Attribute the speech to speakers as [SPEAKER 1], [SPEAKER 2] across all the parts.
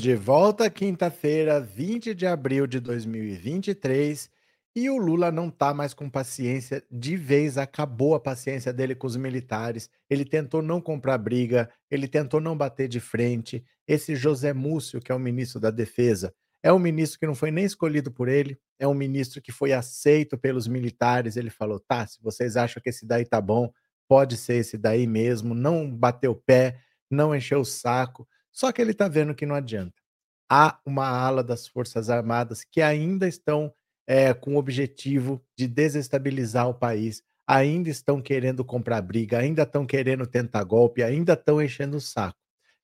[SPEAKER 1] de volta quinta-feira, 20 de abril de 2023, e o Lula não tá mais com paciência de vez, acabou a paciência dele com os militares. Ele tentou não comprar briga, ele tentou não bater de frente. Esse José Múcio, que é o ministro da Defesa, é um ministro que não foi nem escolhido por ele, é um ministro que foi aceito pelos militares. Ele falou: tá, se vocês acham que esse daí tá bom, pode ser esse daí mesmo. Não bateu o pé, não encheu o saco. Só que ele está vendo que não adianta. Há uma ala das Forças Armadas que ainda estão é, com o objetivo de desestabilizar o país, ainda estão querendo comprar briga, ainda estão querendo tentar golpe, ainda estão enchendo o saco.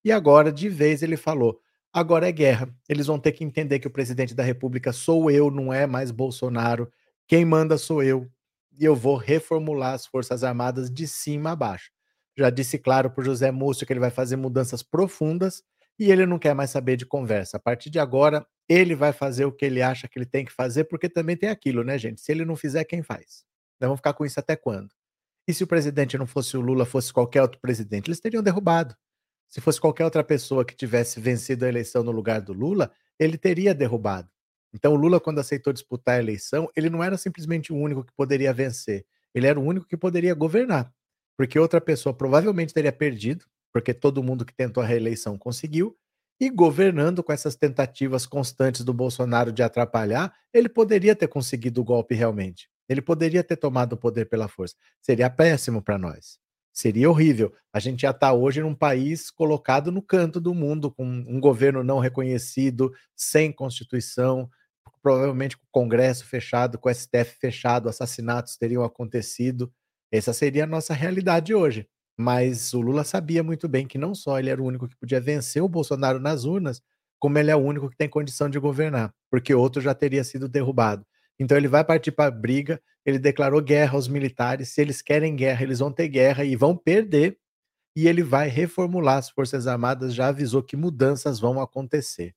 [SPEAKER 1] E agora, de vez, ele falou: agora é guerra. Eles vão ter que entender que o presidente da República sou eu, não é mais Bolsonaro. Quem manda sou eu. E eu vou reformular as Forças Armadas de cima a baixo já disse claro para José Múcio que ele vai fazer mudanças profundas e ele não quer mais saber de conversa. A partir de agora, ele vai fazer o que ele acha que ele tem que fazer, porque também tem aquilo, né, gente? Se ele não fizer, quem faz? Nós vamos ficar com isso até quando? E se o presidente não fosse o Lula, fosse qualquer outro presidente, eles teriam derrubado. Se fosse qualquer outra pessoa que tivesse vencido a eleição no lugar do Lula, ele teria derrubado. Então, o Lula, quando aceitou disputar a eleição, ele não era simplesmente o único que poderia vencer, ele era o único que poderia governar porque outra pessoa provavelmente teria perdido, porque todo mundo que tentou a reeleição conseguiu, e governando com essas tentativas constantes do Bolsonaro de atrapalhar, ele poderia ter conseguido o golpe realmente. Ele poderia ter tomado o poder pela força. Seria péssimo para nós. Seria horrível. A gente já está hoje num país colocado no canto do mundo, com um governo não reconhecido, sem constituição, provavelmente com o Congresso fechado, com o STF fechado, assassinatos teriam acontecido. Essa seria a nossa realidade hoje. Mas o Lula sabia muito bem que não só ele era o único que podia vencer o Bolsonaro nas urnas, como ele é o único que tem condição de governar, porque outro já teria sido derrubado. Então ele vai partir para a briga, ele declarou guerra aos militares, se eles querem guerra, eles vão ter guerra e vão perder, e ele vai reformular as Forças Armadas, já avisou que mudanças vão acontecer.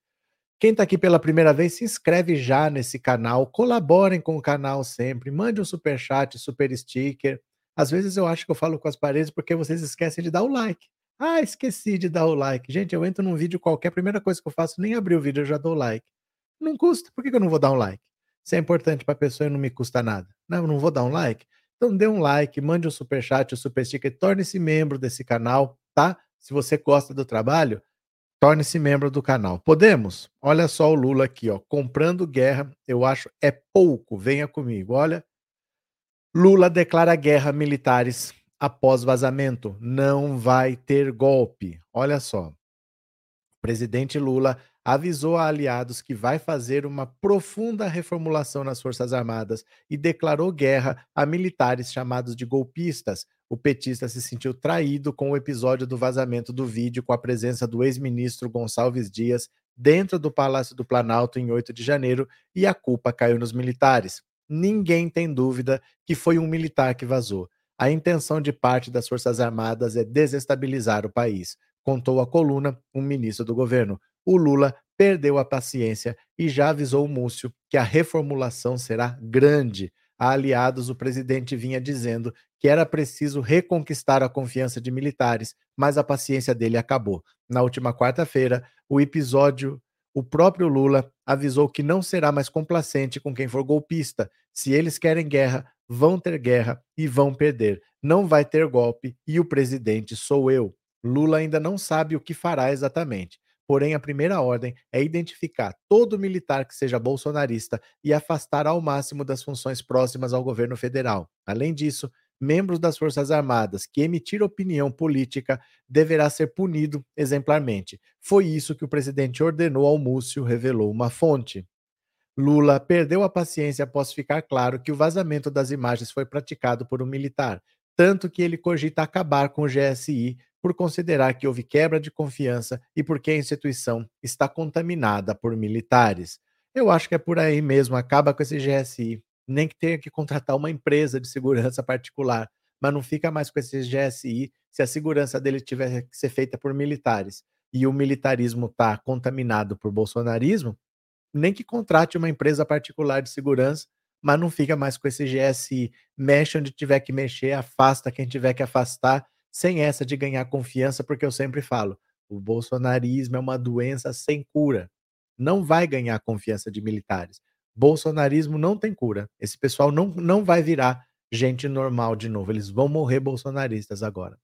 [SPEAKER 1] Quem está aqui pela primeira vez, se inscreve já nesse canal, colaborem com o canal sempre, mande um super chat, super sticker, às vezes eu acho que eu falo com as paredes porque vocês esquecem de dar o like. Ah, esqueci de dar o like. Gente, eu entro num vídeo qualquer, a primeira coisa que eu faço, nem abrir o vídeo, eu já dou o like. Não custa, por que eu não vou dar um like? Se é importante para a pessoa e não me custa nada. Não, eu não vou dar um like? Então dê um like, mande um super chat, um super sticker, torne-se membro desse canal, tá? Se você gosta do trabalho, torne-se membro do canal. Podemos? Olha só o Lula aqui, ó, comprando guerra, eu acho é pouco. Venha comigo. Olha, Lula declara guerra a militares após vazamento. Não vai ter golpe. Olha só. O presidente Lula avisou a aliados que vai fazer uma profunda reformulação nas Forças Armadas e declarou guerra a militares chamados de golpistas. O petista se sentiu traído com o episódio do vazamento do vídeo com a presença do ex-ministro Gonçalves Dias dentro do Palácio do Planalto em 8 de janeiro e a culpa caiu nos militares ninguém tem dúvida que foi um militar que vazou. A intenção de parte das Forças Armadas é desestabilizar o país, contou a coluna um ministro do governo. O Lula perdeu a paciência e já avisou o Múcio que a reformulação será grande. A aliados, o presidente vinha dizendo que era preciso reconquistar a confiança de militares, mas a paciência dele acabou. Na última quarta-feira, o episódio o próprio Lula avisou que não será mais complacente com quem for golpista. Se eles querem guerra, vão ter guerra e vão perder. Não vai ter golpe e o presidente sou eu. Lula ainda não sabe o que fará exatamente. Porém, a primeira ordem é identificar todo militar que seja bolsonarista e afastar ao máximo das funções próximas ao governo federal. Além disso, membros das Forças Armadas que emitir opinião política deverá ser punido exemplarmente. Foi isso que o presidente ordenou ao Múcio, revelou uma fonte. Lula perdeu a paciência após ficar claro que o vazamento das imagens foi praticado por um militar, tanto que ele cogita acabar com o GSI por considerar que houve quebra de confiança e porque a instituição está contaminada por militares. Eu acho que é por aí mesmo, acaba com esse GSI nem que tenha que contratar uma empresa de segurança particular, mas não fica mais com esse GSI se a segurança dele tiver que ser feita por militares e o militarismo está contaminado por bolsonarismo, nem que contrate uma empresa particular de segurança, mas não fica mais com esse GSI. Mexe onde tiver que mexer, afasta quem tiver que afastar, sem essa de ganhar confiança, porque eu sempre falo, O bolsonarismo é uma doença sem cura. Não vai ganhar confiança de militares. Bolsonarismo não tem cura. Esse pessoal não, não vai virar gente normal de novo. Eles vão morrer bolsonaristas agora.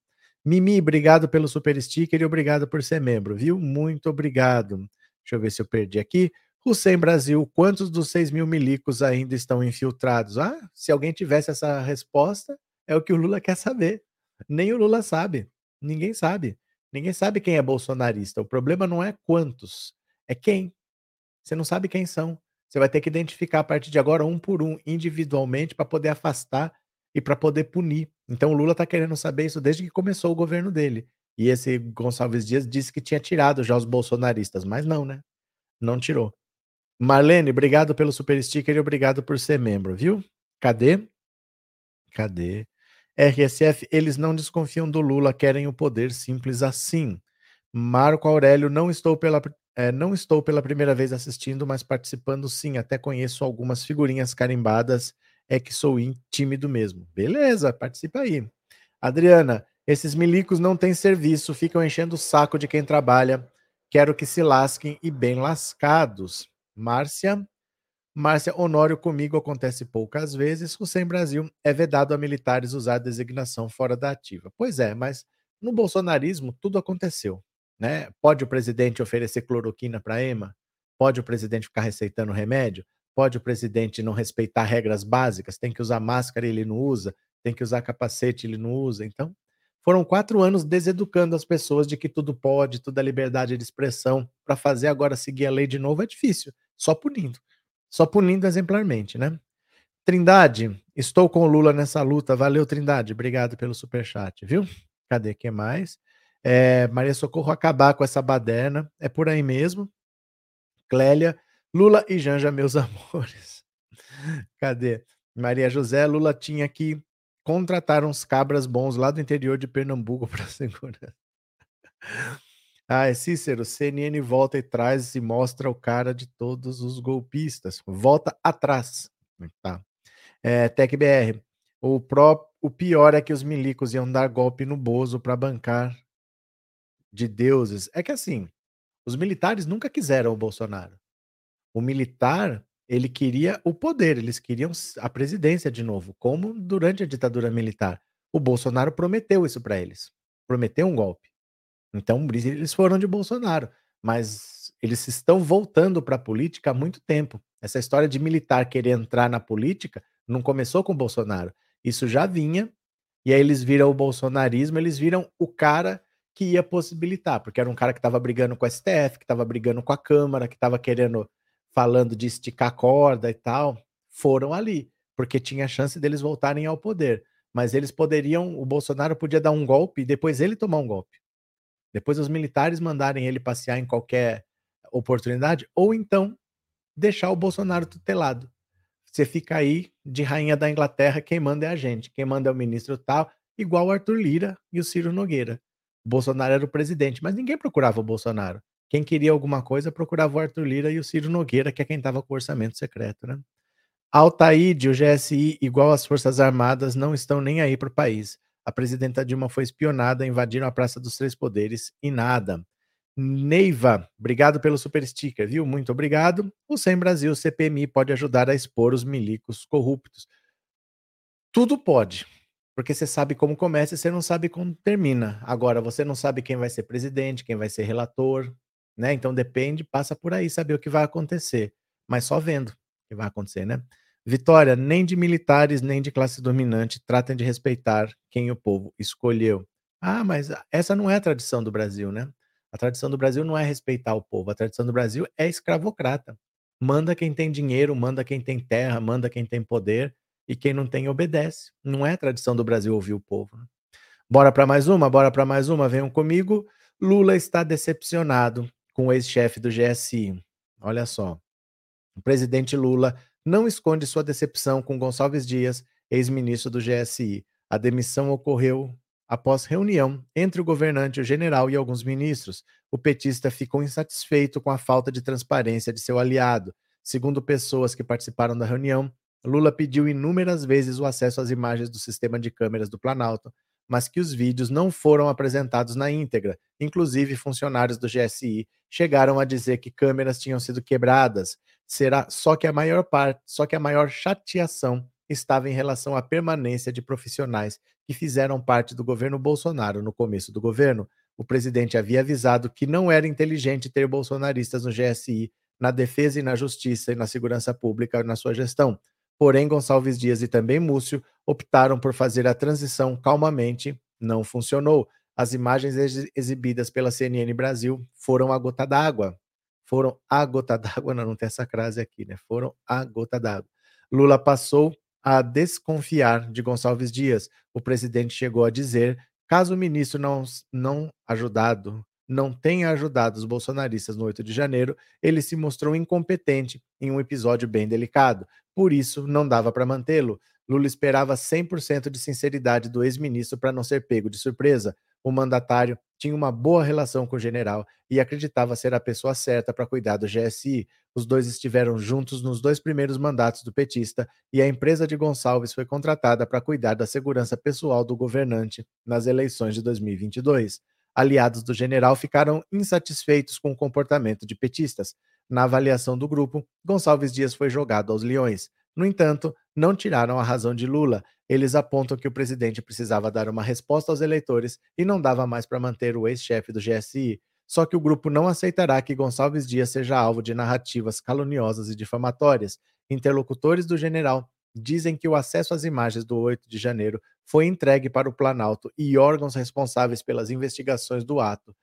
[SPEAKER 1] Mimi, obrigado pelo super sticker e obrigado por ser membro, viu? Muito obrigado. Deixa eu ver se eu perdi aqui. Hussein Brasil, quantos dos 6 mil milicos ainda estão infiltrados? Ah, se alguém tivesse essa resposta, é o que o Lula quer saber. Nem o Lula sabe. Ninguém sabe. Ninguém sabe quem é bolsonarista. O problema não é quantos, é quem. Você não sabe quem são. Você vai ter que identificar a partir de agora um por um, individualmente, para poder afastar e para poder punir. Então o Lula está querendo saber isso desde que começou o governo dele. E esse Gonçalves Dias disse que tinha tirado já os bolsonaristas, mas não, né? Não tirou. Marlene, obrigado pelo super sticker e obrigado por ser membro, viu? Cadê? Cadê? RSF, eles não desconfiam do Lula, querem o poder simples assim. Marco Aurélio, não estou pela, é, não estou pela primeira vez assistindo, mas participando sim. Até conheço algumas figurinhas carimbadas é que sou tímido mesmo. Beleza, participa aí. Adriana, esses milicos não têm serviço, ficam enchendo o saco de quem trabalha. Quero que se lasquem e bem lascados. Márcia, Márcia Honório comigo acontece poucas vezes. O Sem Brasil é vedado a militares usar designação fora da ativa. Pois é, mas no bolsonarismo tudo aconteceu. Né? Pode o presidente oferecer cloroquina para EMA? Pode o presidente ficar receitando remédio? Pode o presidente não respeitar regras básicas? Tem que usar máscara ele não usa? Tem que usar capacete ele não usa? Então, foram quatro anos deseducando as pessoas de que tudo pode, tudo é liberdade de expressão. Para fazer agora seguir a lei de novo é difícil, só punindo. Só punindo exemplarmente, né? Trindade, estou com o Lula nessa luta. Valeu, Trindade. Obrigado pelo superchat, viu? Cadê que mais? É, Maria Socorro acabar com essa baderna. É por aí mesmo. Clélia, Lula e Janja, meus amores. Cadê? Maria José, Lula tinha que contratar uns cabras bons lá do interior de Pernambuco para segurança. Ah, Cícero, CNN volta e traz e mostra o cara de todos os golpistas. Volta atrás. Tá. É, TecBR, o, pró, o pior é que os milicos iam dar golpe no Bozo para bancar de deuses. É que assim, os militares nunca quiseram o Bolsonaro. O militar, ele queria o poder, eles queriam a presidência de novo, como durante a ditadura militar. O Bolsonaro prometeu isso para eles. Prometeu um golpe. Então, eles foram de Bolsonaro, mas eles estão voltando para a política há muito tempo. Essa história de militar querer entrar na política não começou com o Bolsonaro. Isso já vinha, e aí eles viram o bolsonarismo, eles viram o cara que ia possibilitar, porque era um cara que estava brigando com o STF, que estava brigando com a Câmara, que estava querendo falando de esticar corda e tal, foram ali, porque tinha chance deles voltarem ao poder. Mas eles poderiam, o Bolsonaro podia dar um golpe e depois ele tomar um golpe. Depois os militares mandarem ele passear em qualquer oportunidade, ou então deixar o Bolsonaro tutelado. Você fica aí de rainha da Inglaterra, quem manda é a gente, quem manda é o ministro tal, igual o Arthur Lira e o Ciro Nogueira. O Bolsonaro era o presidente, mas ninguém procurava o Bolsonaro. Quem queria alguma coisa procurava o Arthur Lira e o Ciro Nogueira, que é quem estava com o orçamento secreto, né? Altaíde, o GSI, igual as Forças Armadas, não estão nem aí para o país. A presidenta Dilma foi espionada, invadiram a Praça dos Três Poderes e nada. Neiva, obrigado pelo super sticker, viu? Muito obrigado. O Sem Brasil, CPMI, pode ajudar a expor os milicos corruptos. Tudo pode, porque você sabe como começa e você não sabe como termina. Agora, você não sabe quem vai ser presidente, quem vai ser relator, né? Então depende, passa por aí saber o que vai acontecer, mas só vendo o que vai acontecer, né? Vitória, nem de militares, nem de classe dominante tratem de respeitar quem o povo escolheu. Ah, mas essa não é a tradição do Brasil, né? A tradição do Brasil não é respeitar o povo, a tradição do Brasil é escravocrata. Manda quem tem dinheiro, manda quem tem terra, manda quem tem poder e quem não tem obedece. Não é tradição do Brasil ouvir o povo. Né? Bora para mais uma, bora para mais uma, venham comigo. Lula está decepcionado com o ex-chefe do GSI. Olha só. O presidente Lula não esconde sua decepção com Gonçalves Dias, ex-ministro do GSI. A demissão ocorreu após reunião entre o governante, o general e alguns ministros. O petista ficou insatisfeito com a falta de transparência de seu aliado. Segundo pessoas que participaram da reunião, Lula pediu inúmeras vezes o acesso às imagens do sistema de câmeras do Planalto, mas que os vídeos não foram apresentados na íntegra. Inclusive, funcionários do GSI chegaram a dizer que câmeras tinham sido quebradas. Será só que a maior parte, só que a maior chateação estava em relação à permanência de profissionais que fizeram parte do governo Bolsonaro no começo do governo. O presidente havia avisado que não era inteligente ter bolsonaristas no GSI, na defesa e na justiça e na segurança pública na sua gestão. Porém, Gonçalves Dias e também Múcio optaram por fazer a transição calmamente. Não funcionou. As imagens ex exibidas pela CNN Brasil foram a gota d'água. Foram a gota d'água, não, não tem essa crase aqui, né? Foram a gota d'água. Lula passou a desconfiar de Gonçalves Dias. O presidente chegou a dizer, caso o ministro não, não ajudado, não tenha ajudado os bolsonaristas no 8 de janeiro, ele se mostrou incompetente em um episódio bem delicado. Por isso, não dava para mantê-lo. Lula esperava 100% de sinceridade do ex-ministro para não ser pego de surpresa. O mandatário tinha uma boa relação com o general e acreditava ser a pessoa certa para cuidar do GSI. Os dois estiveram juntos nos dois primeiros mandatos do petista e a empresa de Gonçalves foi contratada para cuidar da segurança pessoal do governante nas eleições de 2022. Aliados do general ficaram insatisfeitos com o comportamento de petistas. Na avaliação do grupo, Gonçalves Dias foi jogado aos leões. No entanto, não tiraram a razão de Lula. Eles apontam que o presidente precisava dar uma resposta aos eleitores e não dava mais para manter o ex-chefe do GSI. Só que o grupo não aceitará que Gonçalves Dias seja alvo de narrativas caluniosas e difamatórias. Interlocutores do general dizem que o acesso às imagens do 8 de janeiro foi entregue para o Planalto e órgãos responsáveis pelas investigações do ato.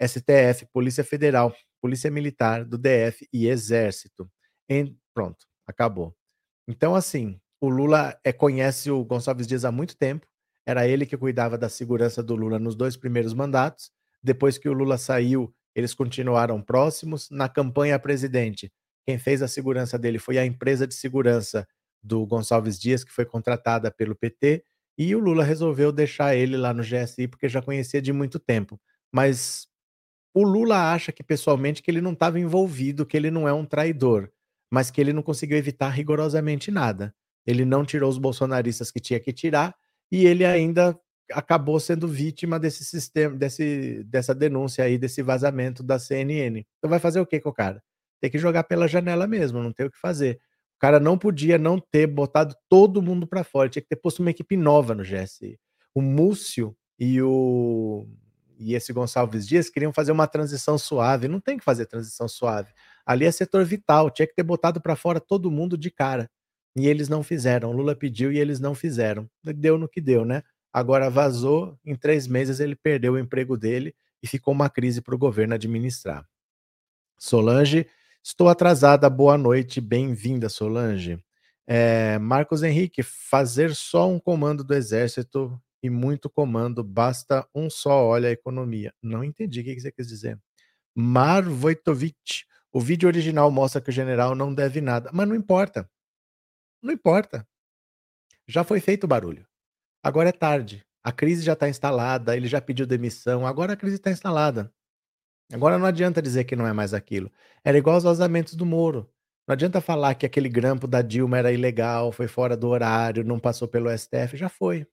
[SPEAKER 1] STF, Polícia Federal, Polícia Militar, do DF e Exército. Em... Pronto, acabou. Então, assim, o Lula é, conhece o Gonçalves Dias há muito tempo, era ele que cuidava da segurança do Lula nos dois primeiros mandatos. Depois que o Lula saiu, eles continuaram próximos. Na campanha a presidente, quem fez a segurança dele foi a empresa de segurança do Gonçalves Dias, que foi contratada pelo PT, e o Lula resolveu deixar ele lá no GSI porque já conhecia de muito tempo. Mas o Lula acha que pessoalmente que ele não estava envolvido, que ele não é um traidor mas que ele não conseguiu evitar rigorosamente nada. Ele não tirou os bolsonaristas que tinha que tirar e ele ainda acabou sendo vítima desse sistema, desse, dessa denúncia aí, desse vazamento da CNN. Então vai fazer o que com o cara? Tem que jogar pela janela mesmo, não tem o que fazer. Cara não podia não ter botado todo mundo para fora, tinha que ter posto uma equipe nova no GSI. O Múcio e o e esse Gonçalves Dias queriam fazer uma transição suave. Não tem que fazer transição suave. Ali é setor vital, tinha que ter botado para fora todo mundo de cara. E eles não fizeram. O Lula pediu e eles não fizeram. Deu no que deu, né? Agora vazou, em três meses ele perdeu o emprego dele e ficou uma crise para o governo administrar. Solange, estou atrasada, boa noite, bem-vinda, Solange. É, Marcos Henrique, fazer só um comando do exército e muito comando, basta um só, olha a economia. Não entendi o que você quis dizer. Mar Vojtovic, o vídeo original mostra que o general não deve nada, mas não importa. Não importa. Já foi feito o barulho. Agora é tarde. A crise já está instalada, ele já pediu demissão, agora a crise está instalada. Agora não adianta dizer que não é mais aquilo. Era igual aos vazamentos do Moro. Não adianta falar que aquele grampo da Dilma era ilegal, foi fora do horário, não passou pelo STF, já foi.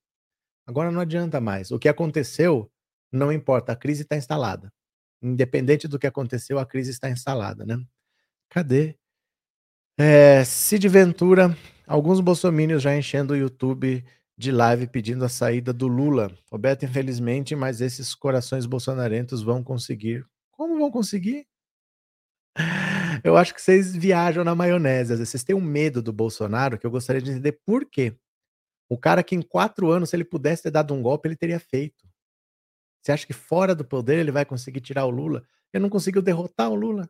[SPEAKER 1] Agora não adianta mais. O que aconteceu não importa, a crise está instalada. Independente do que aconteceu, a crise está instalada, né? Cadê? É, Cid Ventura, alguns bolsomínios já enchendo o YouTube de live pedindo a saída do Lula. Roberto, infelizmente, mas esses corações bolsonarentos vão conseguir. Como vão conseguir? Eu acho que vocês viajam na maionese. Vocês têm um medo do Bolsonaro que eu gostaria de entender por quê. O cara que em quatro anos, se ele pudesse ter dado um golpe, ele teria feito. Você acha que fora do poder ele vai conseguir tirar o Lula? Ele não conseguiu derrotar o Lula.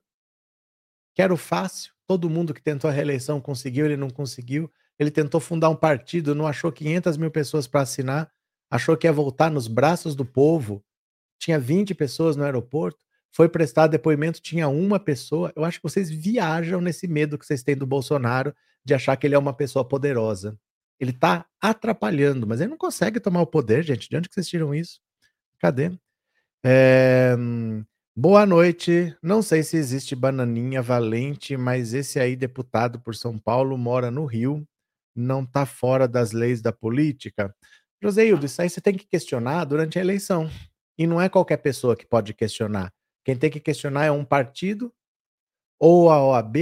[SPEAKER 1] Quero fácil. Todo mundo que tentou a reeleição conseguiu, ele não conseguiu. Ele tentou fundar um partido, não achou 500 mil pessoas para assinar, achou que ia voltar nos braços do povo. Tinha 20 pessoas no aeroporto. Foi prestar depoimento, tinha uma pessoa. Eu acho que vocês viajam nesse medo que vocês têm do Bolsonaro de achar que ele é uma pessoa poderosa. Ele está atrapalhando, mas ele não consegue tomar o poder, gente. De onde que vocês tiram isso? Cadê? É, boa noite. Não sei se existe bananinha valente, mas esse aí, deputado por São Paulo, mora no Rio, não está fora das leis da política. Joseildo, isso aí você tem que questionar durante a eleição. E não é qualquer pessoa que pode questionar. Quem tem que questionar é um partido ou a OAB,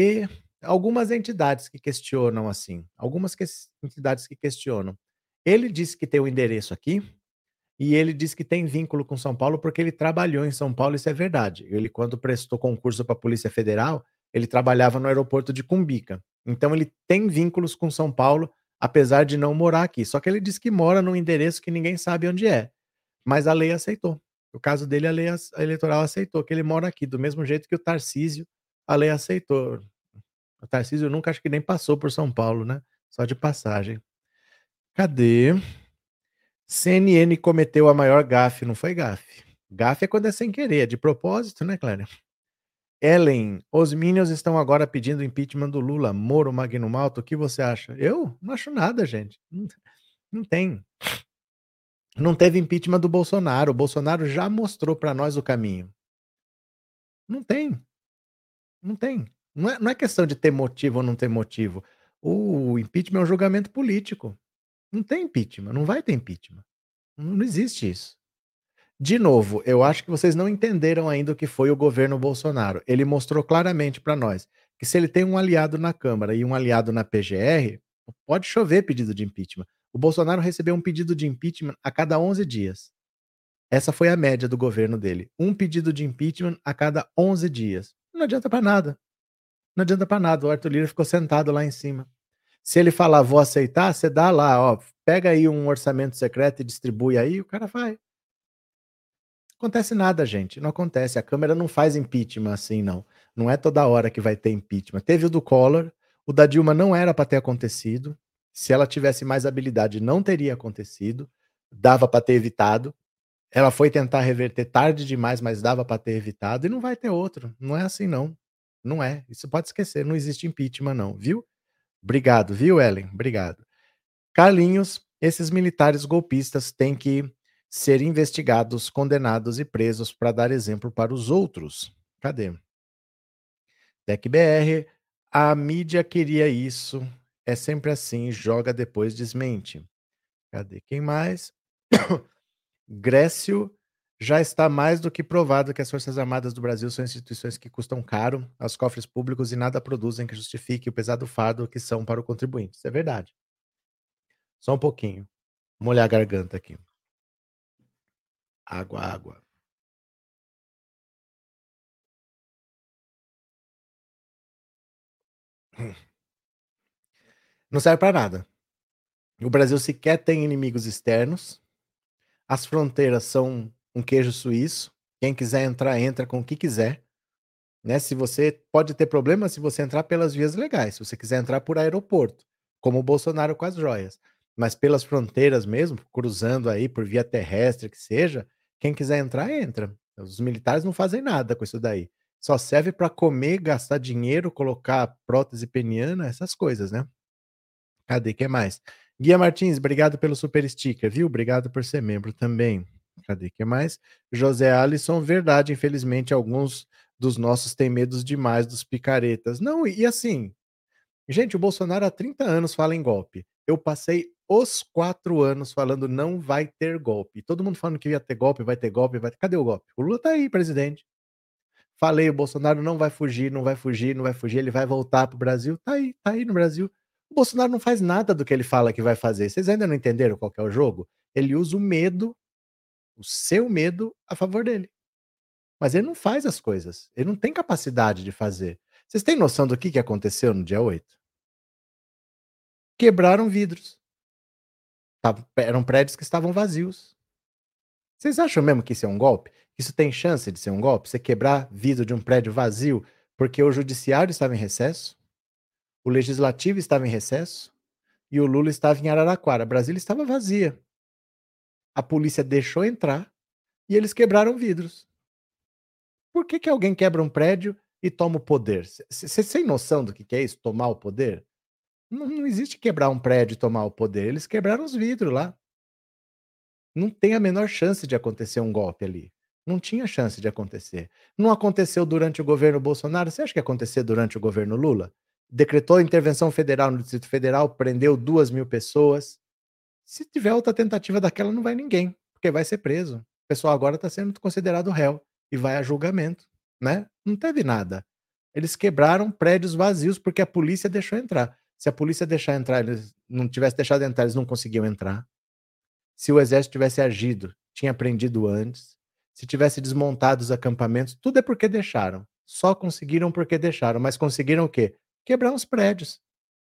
[SPEAKER 1] algumas entidades que questionam assim, algumas que entidades que questionam. Ele disse que tem o um endereço aqui, e ele disse que tem vínculo com São Paulo porque ele trabalhou em São Paulo, isso é verdade. Ele, quando prestou concurso para a Polícia Federal, ele trabalhava no aeroporto de Cumbica. Então ele tem vínculos com São Paulo, apesar de não morar aqui. Só que ele diz que mora num endereço que ninguém sabe onde é. Mas a lei aceitou. No caso dele, a lei eleitoral aceitou que ele mora aqui, do mesmo jeito que o Tarcísio, a lei aceitou. O Tarcísio nunca acho que nem passou por São Paulo, né? Só de passagem. Cadê? CNN cometeu a maior gafe, não foi gafe. Gafe é quando é sem querer, é de propósito, né, Clélia? Ellen, os Minions estão agora pedindo impeachment do Lula. Moro, Magno Malto, o que você acha? Eu não acho nada, gente. Não, não tem. Não teve impeachment do Bolsonaro. O Bolsonaro já mostrou para nós o caminho. Não tem. Não tem. Não é, não é questão de ter motivo ou não ter motivo. O impeachment é um julgamento político. Não tem impeachment, não vai ter impeachment. Não existe isso. De novo, eu acho que vocês não entenderam ainda o que foi o governo Bolsonaro. Ele mostrou claramente para nós que se ele tem um aliado na Câmara e um aliado na PGR, pode chover pedido de impeachment. O Bolsonaro recebeu um pedido de impeachment a cada 11 dias. Essa foi a média do governo dele. Um pedido de impeachment a cada 11 dias. Não adianta para nada. Não adianta para nada. O Arthur Lira ficou sentado lá em cima. Se ele falar, vou aceitar, você dá lá, ó, pega aí um orçamento secreto e distribui aí, o cara vai. Acontece nada, gente. Não acontece. A Câmara não faz impeachment assim, não. Não é toda hora que vai ter impeachment. Teve o do Collor, o da Dilma não era para ter acontecido. Se ela tivesse mais habilidade, não teria acontecido. Dava para ter evitado. Ela foi tentar reverter tarde demais, mas dava para ter evitado. E não vai ter outro. Não é assim, não. Não é. Isso pode esquecer. Não existe impeachment, não, viu? Obrigado, viu, Ellen? Obrigado. Carlinhos, esses militares golpistas têm que ser investigados, condenados e presos para dar exemplo para os outros. Cadê? TecBR, a mídia queria isso. É sempre assim, joga depois desmente. Cadê quem mais? Grécio, já está mais do que provado que as Forças Armadas do Brasil são instituições que custam caro aos cofres públicos e nada produzem que justifique o pesado fardo que são para o contribuinte. Isso é verdade. Só um pouquinho. Molhar a garganta aqui. Água, água. Não serve para nada. O Brasil sequer tem inimigos externos. As fronteiras são um queijo suíço. Quem quiser entrar, entra com o que quiser. Né? Se você pode ter problema se você entrar pelas vias legais, se você quiser entrar por aeroporto, como o Bolsonaro com as joias. Mas pelas fronteiras mesmo, cruzando aí por via terrestre que seja, quem quiser entrar, entra. Os militares não fazem nada com isso daí. Só serve para comer, gastar dinheiro, colocar prótese peniana, essas coisas, né? Cadê? que mais? Guia Martins, obrigado pelo super sticker, viu? Obrigado por ser membro também. Cadê que mais? José Alisson, verdade, infelizmente alguns dos nossos têm medos demais dos picaretas. Não, e assim, gente, o Bolsonaro há 30 anos fala em golpe. Eu passei os quatro anos falando não vai ter golpe. Todo mundo falando que ia ter golpe, vai ter golpe, vai ter... Cadê o golpe? O Lula tá aí, presidente. Falei, o Bolsonaro não vai fugir, não vai fugir, não vai fugir, ele vai voltar pro Brasil. Tá aí, tá aí no Brasil. Bolsonaro não faz nada do que ele fala que vai fazer. Vocês ainda não entenderam qual é o jogo? Ele usa o medo o seu medo a favor dele. Mas ele não faz as coisas. Ele não tem capacidade de fazer. Vocês têm noção do que, que aconteceu no dia 8? Quebraram vidros. Eram prédios que estavam vazios. Vocês acham mesmo que isso é um golpe? Isso tem chance de ser um golpe? Você quebrar vidro de um prédio vazio porque o judiciário estava em recesso, o legislativo estava em recesso e o Lula estava em Araraquara. Brasília estava vazia a polícia deixou entrar e eles quebraram vidros. Por que, que alguém quebra um prédio e toma o poder? Você tem noção do que, que é isso, tomar o poder? Não, não existe quebrar um prédio e tomar o poder. Eles quebraram os vidros lá. Não tem a menor chance de acontecer um golpe ali. Não tinha chance de acontecer. Não aconteceu durante o governo Bolsonaro. Você acha que ia acontecer durante o governo Lula? Decretou intervenção federal no Distrito Federal, prendeu duas mil pessoas Se tiver outra tentativa daquela, não vai ninguém, porque vai ser preso. O pessoal agora está sendo considerado réu e vai a julgamento, né? Não teve nada. Eles quebraram prédios vazios porque a polícia deixou entrar. Se a polícia deixar entrar, eles não tivesse deixado entrar, eles não conseguiam entrar. Se o exército tivesse agido, tinha prendido antes. Se tivesse desmontado os acampamentos, tudo é porque deixaram. Só conseguiram porque deixaram, mas conseguiram o quê? Quebrar os prédios.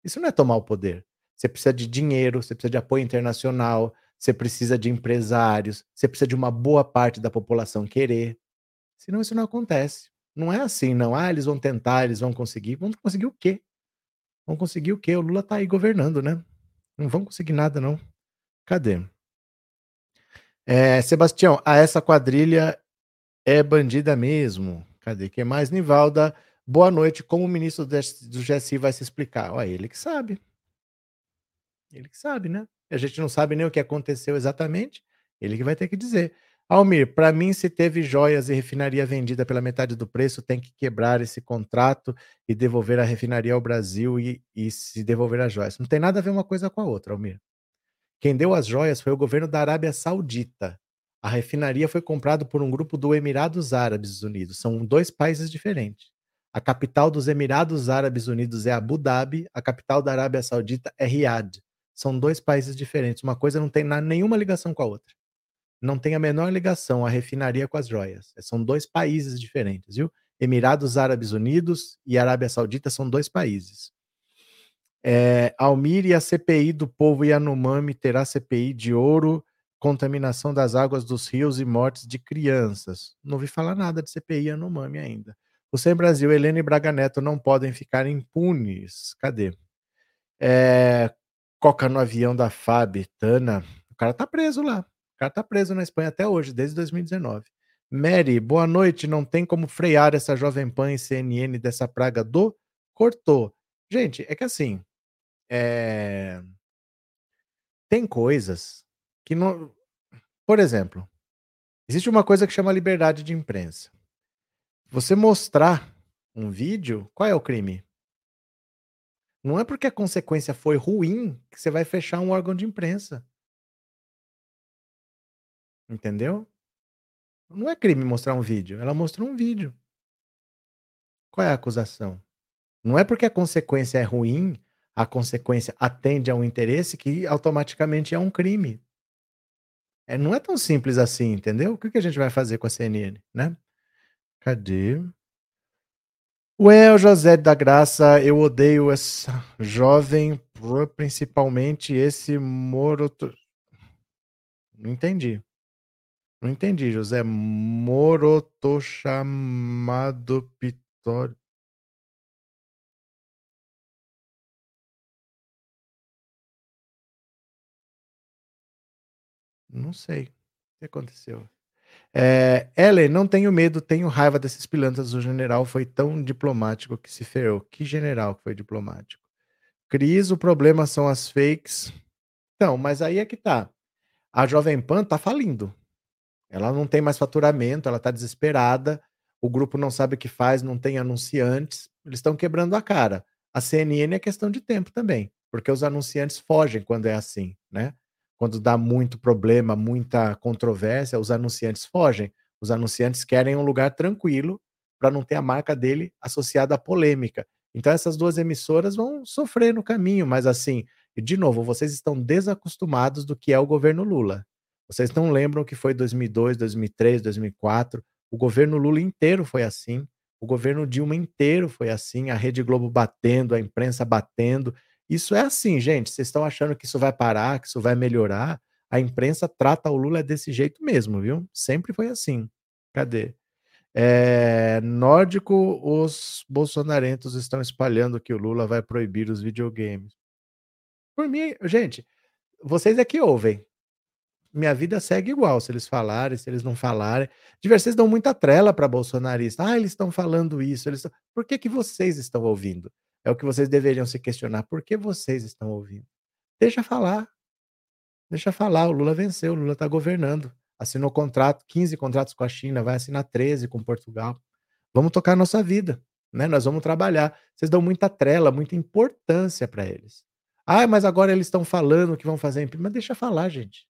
[SPEAKER 1] Isso não é tomar o poder. Você precisa de dinheiro, você precisa de apoio internacional, você precisa de empresários, você precisa de uma boa parte da população querer. Senão isso não acontece. Não é assim, não. Ah, eles vão tentar, eles vão conseguir. Vão conseguir o quê? Vão conseguir o quê? O Lula tá aí governando, né? Não vão conseguir nada, não. Cadê? É, Sebastião, a essa quadrilha é bandida mesmo. Cadê? Quem mais? Nivalda, boa noite. Como o ministro do GSI vai se explicar? Olha, ele que sabe. Ele que sabe, né? A gente não sabe nem o que aconteceu exatamente. Ele que vai ter que dizer. Almir, para mim, se teve joias e refinaria vendida pela metade do preço, tem que quebrar esse contrato e devolver a refinaria ao Brasil e, e se devolver as joias. Não tem nada a ver uma coisa com a outra, Almir. Quem deu as joias foi o governo da Arábia Saudita. A refinaria foi comprada por um grupo do Emirados Árabes Unidos. São dois países diferentes. A capital dos Emirados Árabes Unidos é Abu Dhabi, a capital da Arábia Saudita é Riad. São dois países diferentes. Uma coisa não tem nenhuma ligação com a outra não tem a menor ligação a refinaria com as joias. São dois países diferentes, viu? Emirados Árabes Unidos e Arábia Saudita são dois países. É, Almir e a CPI do povo Yanomami terá CPI de ouro, contaminação das águas dos rios e mortes de crianças. Não ouvi falar nada de CPI Yanomami ainda. O Sem Brasil, Helena e Braga Neto não podem ficar impunes. Cadê? É, Coca no avião da FAB, Tana. O cara tá preso lá cara tá preso na Espanha até hoje, desde 2019. Mary, boa noite. Não tem como frear essa Jovem Pan e CNN dessa praga do cortou. Gente, é que assim, é... tem coisas que não. Por exemplo, existe uma coisa que chama liberdade de imprensa. Você mostrar um vídeo, qual é o crime? Não é porque a consequência foi ruim que você vai fechar um órgão de imprensa. Entendeu? Não é crime mostrar um vídeo, ela mostrou um vídeo. Qual é a acusação? Não é porque a consequência é ruim, a consequência atende a um interesse que automaticamente é um crime. É, não é tão simples assim, entendeu? O que, que a gente vai fazer com a CNN, né? Cadê? Well, José da Graça, eu odeio essa jovem, principalmente esse moroto. Não entendi. Não entendi, José. Moroto chamado Pitório. Não sei. O que aconteceu? É, Ellen, não tenho medo, tenho raiva desses pilantras. O general foi tão diplomático que se ferrou. Que general que foi diplomático? Cris, o problema são as fakes. Então, mas aí é que tá. A Jovem Pan tá falindo. Ela não tem mais faturamento, ela está desesperada, o grupo não sabe o que faz, não tem anunciantes, eles estão quebrando a cara. A CNN é questão de tempo também, porque os anunciantes fogem quando é assim, né? Quando dá muito problema, muita controvérsia, os anunciantes fogem. Os anunciantes querem um lugar tranquilo para não ter a marca dele associada à polêmica. Então essas duas emissoras vão sofrer no caminho, mas assim, de novo, vocês estão desacostumados do que é o governo Lula. Vocês não lembram que foi 2002, 2003, 2004? O governo Lula inteiro foi assim. O governo Dilma inteiro foi assim. A Rede Globo batendo, a imprensa batendo. Isso é assim, gente. Vocês estão achando que isso vai parar, que isso vai melhorar? A imprensa trata o Lula desse jeito mesmo, viu? Sempre foi assim. Cadê? É, nórdico, os bolsonarentos estão espalhando que o Lula vai proibir os videogames. Por mim, gente, vocês é que ouvem minha vida segue igual, se eles falarem, se eles não falarem. De vocês dão muita trela para bolsonarista. Ah, eles estão falando isso. Eles Por que, que vocês estão ouvindo? É o que vocês deveriam se questionar. Por que vocês estão ouvindo? Deixa falar. Deixa falar. O Lula venceu, o Lula está governando. Assinou contrato, 15 contratos com a China, vai assinar 13 com Portugal. Vamos tocar a nossa vida. Né? Nós vamos trabalhar. Vocês dão muita trela, muita importância para eles. "Ah, mas agora eles estão falando que vão fazer impe" mas deixa falar gente.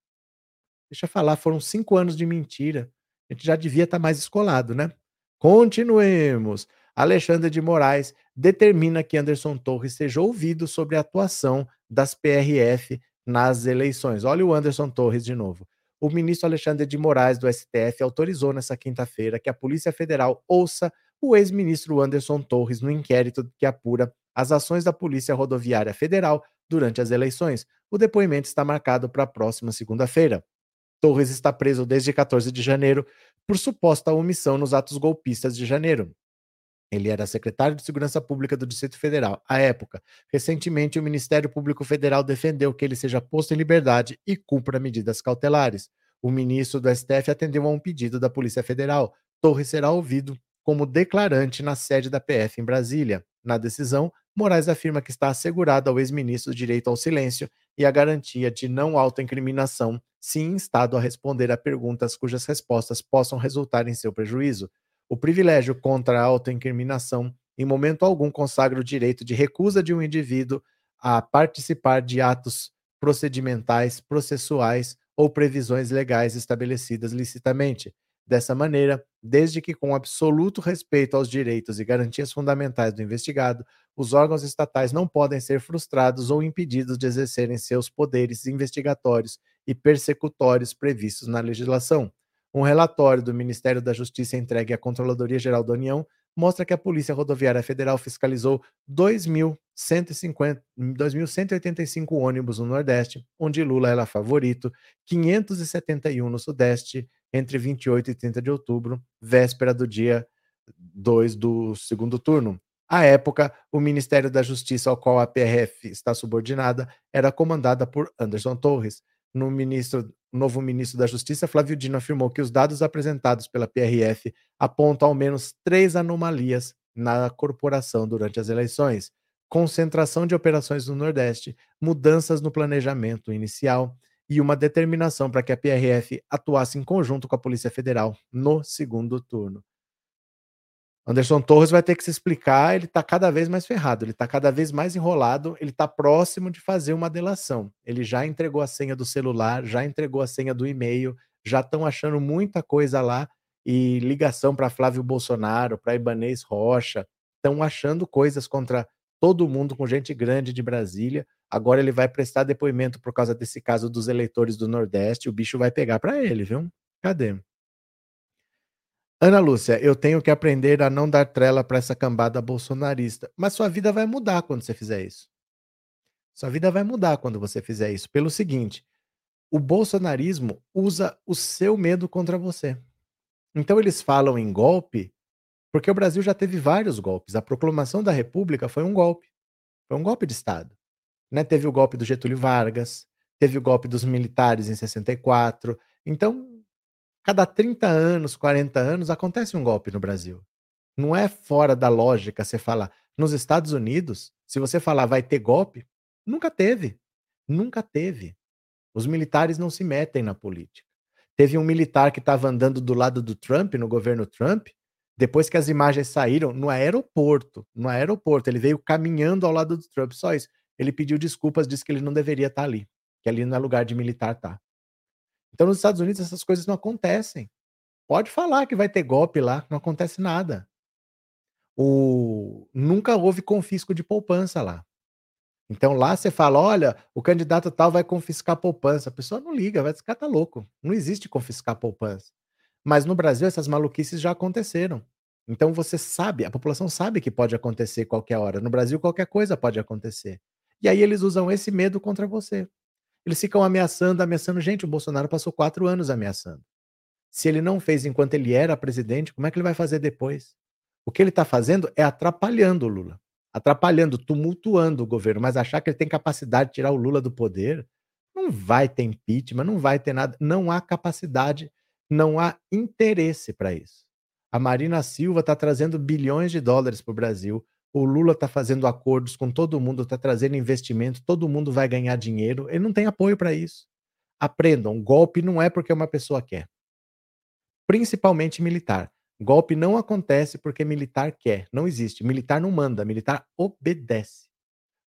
[SPEAKER 1] Deixa falar, foram 5 anos de mentira. A gente já devia estar mais escolado, né. Continuemos. Alexandre de Moraes determina que Anderson Torres seja ouvido sobre a atuação das PRF nas eleições. Olha o Anderson Torres de novo. O ministro Alexandre de Moraes, do STF, autorizou nesta quinta-feira que a Polícia Federal ouça o ex-ministro Anderson Torres no inquérito que apura as ações da Polícia Rodoviária Federal durante as eleições. O depoimento está marcado para a próxima segunda-feira. Torres está preso desde 14 de janeiro por suposta omissão nos atos golpistas de janeiro. Ele era secretário de Segurança Pública do Distrito Federal à época. Recentemente, o Ministério Público Federal defendeu que ele seja posto em liberdade e cumpra medidas cautelares. O ministro do STF atendeu a um pedido da Polícia Federal. Torres será ouvido como declarante na sede da PF em Brasília. Na decisão, Moraes afirma que está assegurado ao ex-ministro o direito ao silêncio e a garantia de não autoincriminação se instado a responder a perguntas cujas respostas possam resultar em seu prejuízo. O privilégio contra a autoincriminação, em momento algum, consagra o direito de recusa de um indivíduo a participar de atos procedimentais, processuais ou previsões legais estabelecidas licitamente. Dessa maneira, desde que com absoluto respeito aos direitos e garantias fundamentais do investigado, os órgãos estatais não podem ser frustrados ou impedidos de exercerem seus poderes investigatórios e persecutórios previstos na legislação. Um relatório do Ministério da Justiça entregue à Controladoria Geral da União mostra que a Polícia Rodoviária Federal fiscalizou 2.185 ônibus no Nordeste, onde Lula era favorito, 571 no Sudeste, entre 28 e 30 de outubro, véspera do dia 2 do segundo turno. À época, o Ministério da Justiça, ao qual a PRF está subordinada, era comandada por Anderson Torres. No ministro novo ministro da Justiça, Flávio Dino, afirmou que os dados apresentados pela PRF apontam ao menos três anomalias na corporação durante as eleições: concentração de operações no Nordeste, mudanças no planejamento inicial e uma determinação para que a PRF atuasse em conjunto com a Polícia Federal no segundo turno. Anderson Torres vai ter que se explicar, ele está cada vez mais ferrado, ele está cada vez mais enrolado, ele está próximo de fazer uma delação. Ele já entregou a senha do celular, já entregou a senha do e-mail, já estão achando muita coisa lá e ligação para Flávio Bolsonaro, para Ibanês Rocha, estão achando coisas contra todo mundo com gente grande de Brasília. Agora ele vai prestar depoimento por causa desse caso dos eleitores do Nordeste, o bicho vai pegar para ele, viu? Cadê? Ana Lúcia, eu tenho que aprender a não dar trela para essa cambada bolsonarista. Mas sua vida vai mudar quando você fizer isso. Sua vida vai mudar quando você fizer isso. Pelo seguinte: o bolsonarismo usa o seu medo contra você. Então eles falam em golpe porque o Brasil já teve vários golpes. A proclamação da República foi um golpe. Foi um golpe de Estado. Né? Teve o golpe do Getúlio Vargas, teve o golpe dos militares em 64. Então, Cada 30 anos, 40 anos, acontece um golpe no Brasil. Não é fora da lógica você falar. Nos Estados Unidos, se você falar vai ter golpe, nunca teve. Nunca teve. Os militares não se metem na política. Teve um militar que estava andando do lado do Trump, no governo Trump, depois que as imagens saíram, no aeroporto. No aeroporto, ele veio caminhando ao lado do Trump, só isso. Ele pediu desculpas, disse que ele não deveria estar ali, que ali não é lugar de militar estar. Tá. Então, nos Estados Unidos, essas coisas não acontecem. Pode falar que vai ter golpe lá, não acontece nada. O... Nunca houve confisco de poupança lá. Então lá você fala: olha, o candidato tal vai confiscar poupança. A pessoa não liga, vai ficar tá louco. Não existe confiscar poupança. Mas no Brasil essas maluquices já aconteceram. Então você sabe, a população sabe que pode acontecer qualquer hora. No Brasil qualquer coisa pode acontecer. E aí eles usam esse medo contra você. Eles ficam ameaçando, ameaçando. Gente, o Bolsonaro passou quatro anos ameaçando. Se ele não fez enquanto ele era presidente, como é que ele vai fazer depois? O que ele está fazendo é atrapalhando o Lula. Atrapalhando, tumultuando o governo. Mas achar que ele tem capacidade de tirar o Lula do poder, não vai ter impeachment, não vai ter nada. Não há capacidade, não há interesse para isso. A Marina Silva está trazendo bilhões de dólares para o Brasil o Lula está fazendo acordos com todo mundo, está trazendo investimento, todo mundo vai ganhar dinheiro. Ele não tem apoio para isso. Aprendam, golpe não é porque uma pessoa quer. Principalmente militar. Golpe não acontece porque militar quer. Não existe. Militar não manda, militar obedece.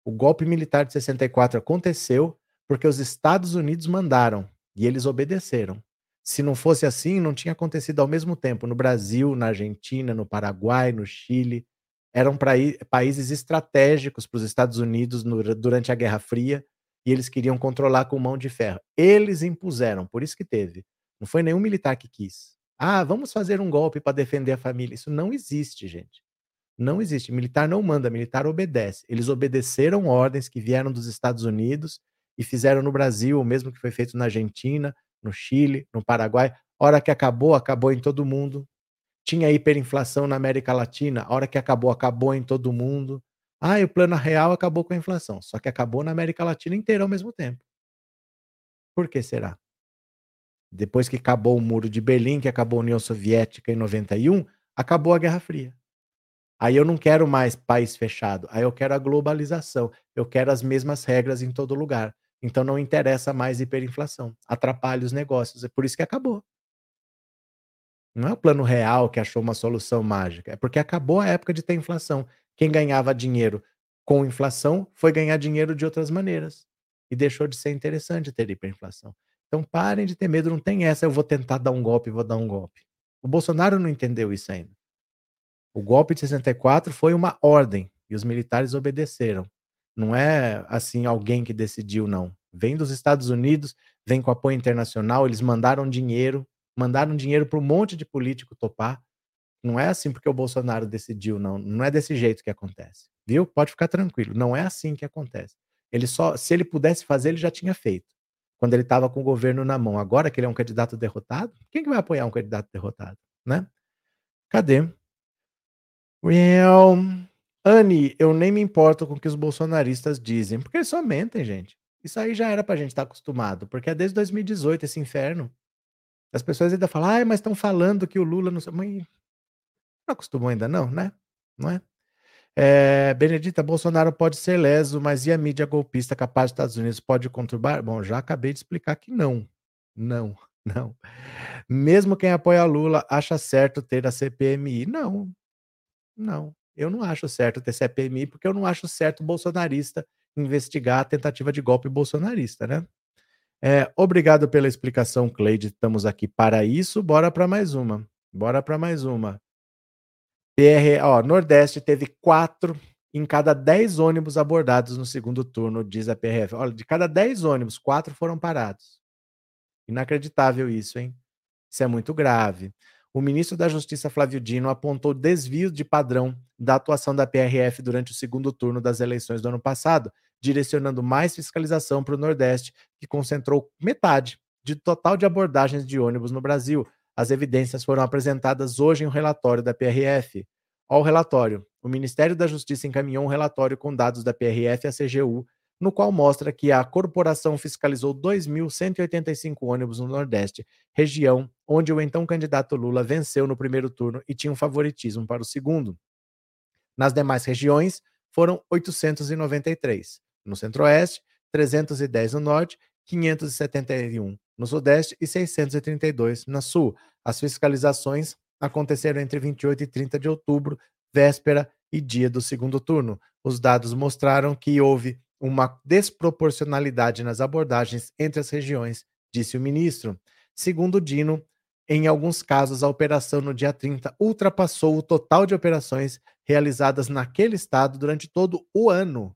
[SPEAKER 1] O golpe militar de 64 aconteceu porque os Estados Unidos mandaram e eles obedeceram. Se não fosse assim, não tinha acontecido ao mesmo tempo no Brasil, na Argentina, no Paraguai, no Chile. Eram países estratégicos para os Estados Unidos no, durante a Guerra Fria e eles queriam controlar com mão de ferro. Eles impuseram, por isso que teve. Não foi nenhum militar que quis. Ah, vamos fazer um golpe para defender a família. Isso não existe, gente. Não existe. Militar não manda, militar obedece. Eles obedeceram ordens que vieram dos Estados Unidos e fizeram no Brasil o mesmo que foi feito na Argentina, no Chile, no Paraguai. Hora que acabou, acabou em todo mundo. Tinha hiperinflação na América Latina, hora que acabou, acabou em todo mundo. Ah, e o plano real acabou com a inflação, só que acabou na América Latina inteira ao mesmo tempo. Por que será? Depois que acabou o Muro de Berlim, que acabou a União Soviética em 91, acabou a Guerra Fria. Aí eu não quero mais país fechado, aí eu quero a globalização, eu quero as mesmas regras em todo lugar. Então não interessa mais hiperinflação, atrapalha os negócios, é por isso que acabou. Não é o plano real que achou uma solução mágica, é porque acabou a época de ter inflação. Quem ganhava dinheiro com inflação foi ganhar dinheiro de outras maneiras e deixou de ser interessante ter hiperinflação. Então parem de ter medo, não tem essa, eu vou tentar dar um golpe, vou dar um golpe. O Bolsonaro não entendeu isso ainda. O golpe de 64 foi uma ordem e os militares obedeceram. Não é assim alguém que decidiu, não. Vem dos Estados Unidos, vem com apoio internacional, eles mandaram dinheiro, mandaram dinheiro para um monte de político topar. Não é assim porque o Bolsonaro decidiu, não. Não é desse jeito que acontece. Viu? Pode ficar tranquilo. Não é assim que acontece. Ele só, se ele pudesse fazer, ele já tinha feito. Quando ele estava com o governo na mão. Agora que ele é um candidato derrotado, quem que vai apoiar um candidato derrotado, né? Cadê? Well, Anne, eu nem me importo com o que os bolsonaristas dizem, porque eles só mentem, gente. Isso aí já era pra gente estar tá acostumado, porque é desde 2018 esse inferno. As pessoas ainda falam, ai, mas estão falando que o Lula não. Mas não acostumou ainda, não, né? Não é? é? Benedita, Bolsonaro pode ser leso, mas e a mídia golpista capaz dos Estados Unidos pode conturbar? Bom, já acabei de explicar que não. Não, não. Mesmo quem apoia Lula acha certo ter a CPMI. Não, não. Eu não acho certo ter CPMI, porque eu não acho certo bolsonarista investigar a tentativa de golpe bolsonarista, né? É, obrigado pela explicação, Cleide. Estamos aqui para isso. Bora para mais uma. Bora para mais uma. PR, ó, Nordeste teve quatro em cada dez ônibus abordados no segundo turno, diz a PRF. Olha, de cada dez ônibus, quatro foram parados. Inacreditável isso, hein? Isso é muito grave o ministro da Justiça Flávio Dino apontou desvio de padrão da atuação da PRF durante o segundo turno das eleições do ano passado, direcionando mais fiscalização para o Nordeste, que concentrou metade de total de abordagens de ônibus no Brasil. As evidências foram apresentadas hoje em um relatório da PRF. Ao relatório, o Ministério da Justiça encaminhou um relatório com dados da PRF à CGU no qual mostra que a corporação fiscalizou 2.185 ônibus no Nordeste, região onde o então candidato Lula venceu no primeiro turno e tinha um favoritismo para o segundo. Nas demais regiões, foram 893. No Centro-Oeste, 310 no Norte, 571 no Sudeste e 632 na Sul. As fiscalizações aconteceram entre 28 e 30 de outubro, véspera e dia do segundo turno. Os dados mostraram que houve uma desproporcionalidade nas abordagens entre as regiões, disse o ministro. Segundo Dino, em alguns casos, a operação no dia 30 ultrapassou o total de operações realizadas naquele estado durante todo o ano.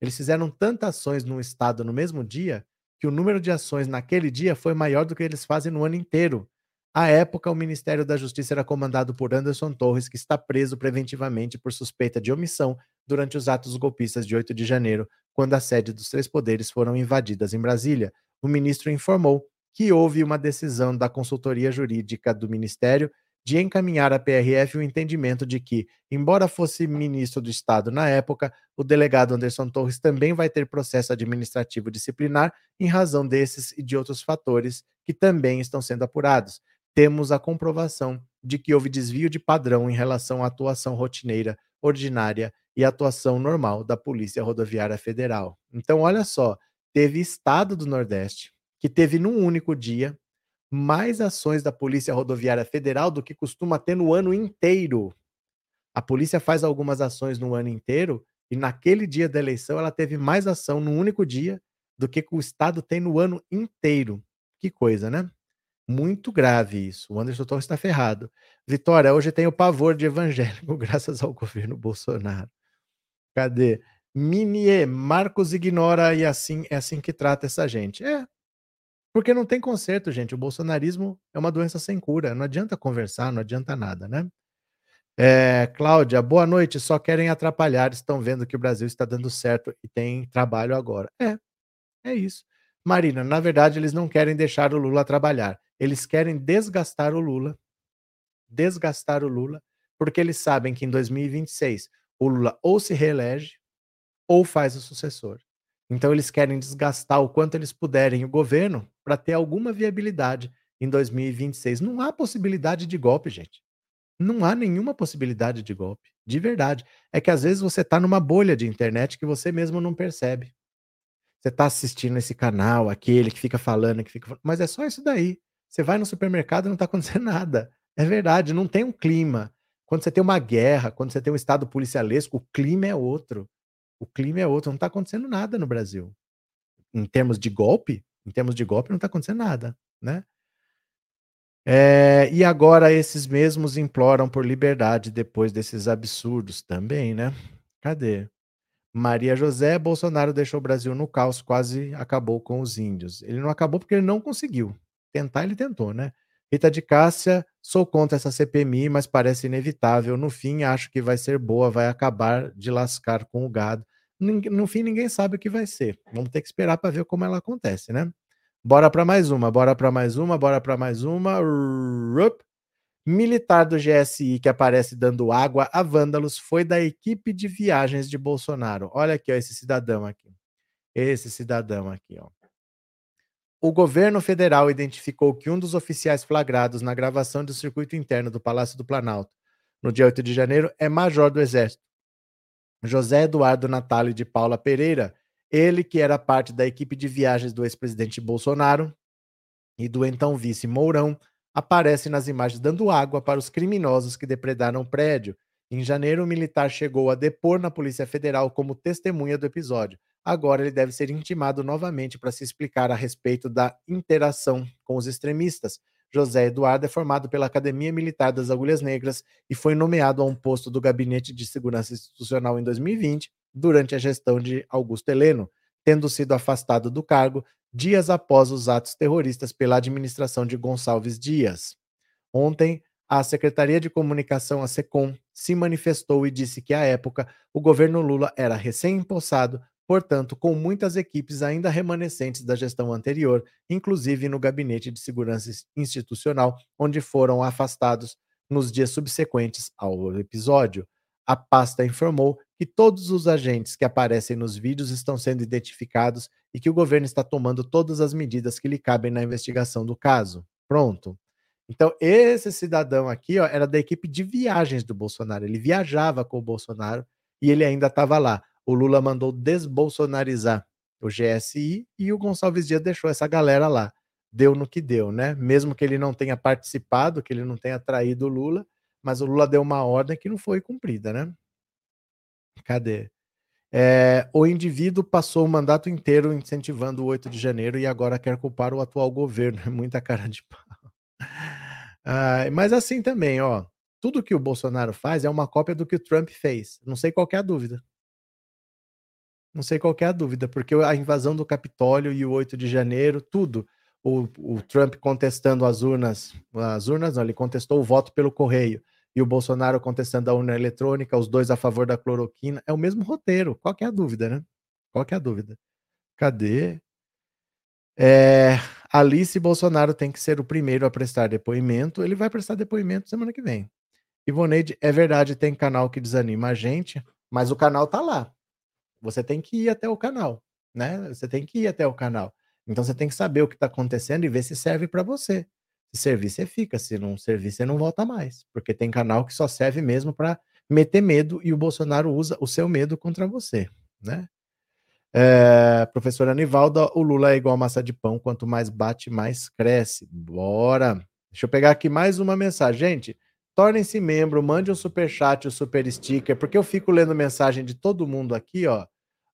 [SPEAKER 1] Eles fizeram tantas ações no estado no mesmo dia que o número de ações naquele dia foi maior do que eles fazem no ano inteiro. À época, o Ministério da Justiça era comandado por Anderson Torres, que está preso preventivamente por suspeita de omissão durante os atos golpistas de 8 de janeiro, quando a sede dos três poderes foram invadidas em Brasília. O ministro informou que houve uma decisão da consultoria jurídica do Ministério de encaminhar à PRF o entendimento de que, embora fosse ministro do Estado na época, o delegado Anderson Torres também vai ter processo administrativo disciplinar em razão desses e de outros fatores que também estão sendo apurados temos a comprovação de que houve desvio de padrão em relação à atuação rotineira, ordinária e atuação normal da Polícia Rodoviária Federal. Então, olha só, teve estado do Nordeste que teve num único dia mais ações da Polícia Rodoviária Federal do que costuma ter no ano inteiro. A polícia faz algumas ações no ano inteiro E naquele dia da eleição ela teve mais ação no único dia do que o Estado tem no ano inteiro. Que coisa, né? Muito grave isso. O Anderson Torres está ferrado. Vitória, hoje tenho pavor de evangélico, graças ao governo Bolsonaro. Cadê? Minie, Marcos ignora e assim é assim que trata essa gente. É. Porque não tem conserto, gente. O bolsonarismo é uma doença sem cura. Não adianta conversar, não adianta nada, né? É, Cláudia, boa noite. Só querem atrapalhar, estão vendo que o Brasil está dando certo e tem trabalho agora. É, é isso. Marina, na verdade, eles não querem deixar o Lula trabalhar. Eles querem desgastar o Lula. Desgastar o Lula, porque eles sabem que em 2026 o Lula ou se reelege ou faz o sucessor. Então eles querem desgastar o quanto eles puderem o governo para ter alguma viabilidade em 2026. Não há possibilidade de golpe, gente. Não há nenhuma possibilidade de golpe, de verdade. É que às vezes você está numa bolha de internet que você mesmo não percebe. Você está assistindo esse canal, aquele que fica falando, que fica mas é só isso daí. Você vai no supermercado e não está acontecendo nada. É verdade, não tem um clima. Quando você tem uma guerra, quando você tem um estado policialesco, o clima é outro. O clima é outro. Não está acontecendo nada no Brasil. Em termos de golpe, em termos de golpe, não está acontecendo nada, né? É, e agora esses mesmos imploram por liberdade depois desses absurdos também, né? Cadê? Maria José, Bolsonaro deixou o Brasil no caos, quase acabou com os índios. Ele não acabou porque ele não conseguiu. Tentar, ele tentou, né? Rita de Cássia, sou contra essa CPMI, mas parece inevitável. No fim, acho que vai ser boa, vai acabar de lascar com o gado. No fim, ninguém sabe o que vai ser. Vamos ter que esperar para ver como ela acontece, né? Bora para mais uma, bora para mais uma, bora para mais uma. Rup. Militar do GSI que aparece dando água a vândalos foi da equipe de viagens de Bolsonaro. Olha aqui, ó, esse cidadão aqui. Esse cidadão aqui, ó. O governo federal identificou que um dos oficiais flagrados na gravação do circuito interno do Palácio do Planalto, no dia 8 de janeiro, é major do Exército. José Eduardo Natália de Paula Pereira, ele, que era parte da equipe de viagens do ex-presidente Bolsonaro e do então vice Mourão, aparece nas imagens dando água para os criminosos que depredaram o prédio. Em janeiro, o militar chegou a depor na Polícia Federal como testemunha do episódio. Agora ele deve ser intimado novamente para se explicar a respeito da interação com os extremistas. José Eduardo é formado pela Academia Militar das Agulhas Negras e foi nomeado a um posto do Gabinete de Segurança Institucional em 2020 durante a gestão de Augusto Heleno, tendo sido afastado do cargo dias após os atos terroristas pela administração de Gonçalves Dias. Ontem, a Secretaria de Comunicação, a SECOM, se manifestou e disse que, à época, o governo Lula era recém-impossado, portanto, com muitas equipes ainda remanescentes da gestão anterior, inclusive no Gabinete de Segurança Institucional, onde foram afastados nos dias subsequentes ao episódio. A pasta informou que todos os agentes que aparecem nos vídeos estão sendo identificados e que o governo está tomando todas as medidas que lhe cabem na investigação do caso. Pronto. Então, esse cidadão aqui ó, era da equipe de viagens do Bolsonaro. Ele viajava com o Bolsonaro e ele ainda estava lá. O Lula mandou desbolsonarizar o GSI e o Gonçalves Dias deixou essa galera lá. Deu no que deu, né? Mesmo que ele não tenha participado, que ele não tenha traído o Lula, mas o Lula deu uma ordem que não foi cumprida, né? Cadê? É, o indivíduo passou o mandato inteiro incentivando o 8 de janeiro e agora quer culpar o atual governo. É muita cara de pau. Ah, mas assim também, ó. Tudo que o Bolsonaro faz é uma cópia do que o Trump fez. Não sei qual é a dúvida. Não sei qual é a dúvida, porque a invasão do Capitólio e o 8 de janeiro, tudo. O, o Trump contestando as urnas, as urnas, não, ele contestou o voto pelo correio e o Bolsonaro contestando a urna eletrônica, os dois a favor da cloroquina. É o mesmo roteiro. Qual é a dúvida, né? Qual é a dúvida? Cadê? É, Alice Bolsonaro tem que ser o primeiro a prestar depoimento. Ele vai prestar depoimento semana que vem. Ivoneide, é verdade, tem canal que desanima a gente, mas o canal tá lá. Você tem que ir até o canal, né? Você tem que ir até o canal. Então você tem que saber o que está acontecendo e ver se serve para você. Se servir, você fica. Se não servir, você não volta mais. Porque tem canal que só serve mesmo para meter medo e o Bolsonaro usa o seu medo contra você, né? É, professora Anivalda, o Lula é igual massa de pão, quanto mais bate, mais cresce. Bora! Deixa eu pegar aqui mais uma mensagem. Gente, tornem-se membro, mande um superchat, um super sticker, porque eu fico lendo mensagem de todo mundo aqui, ó.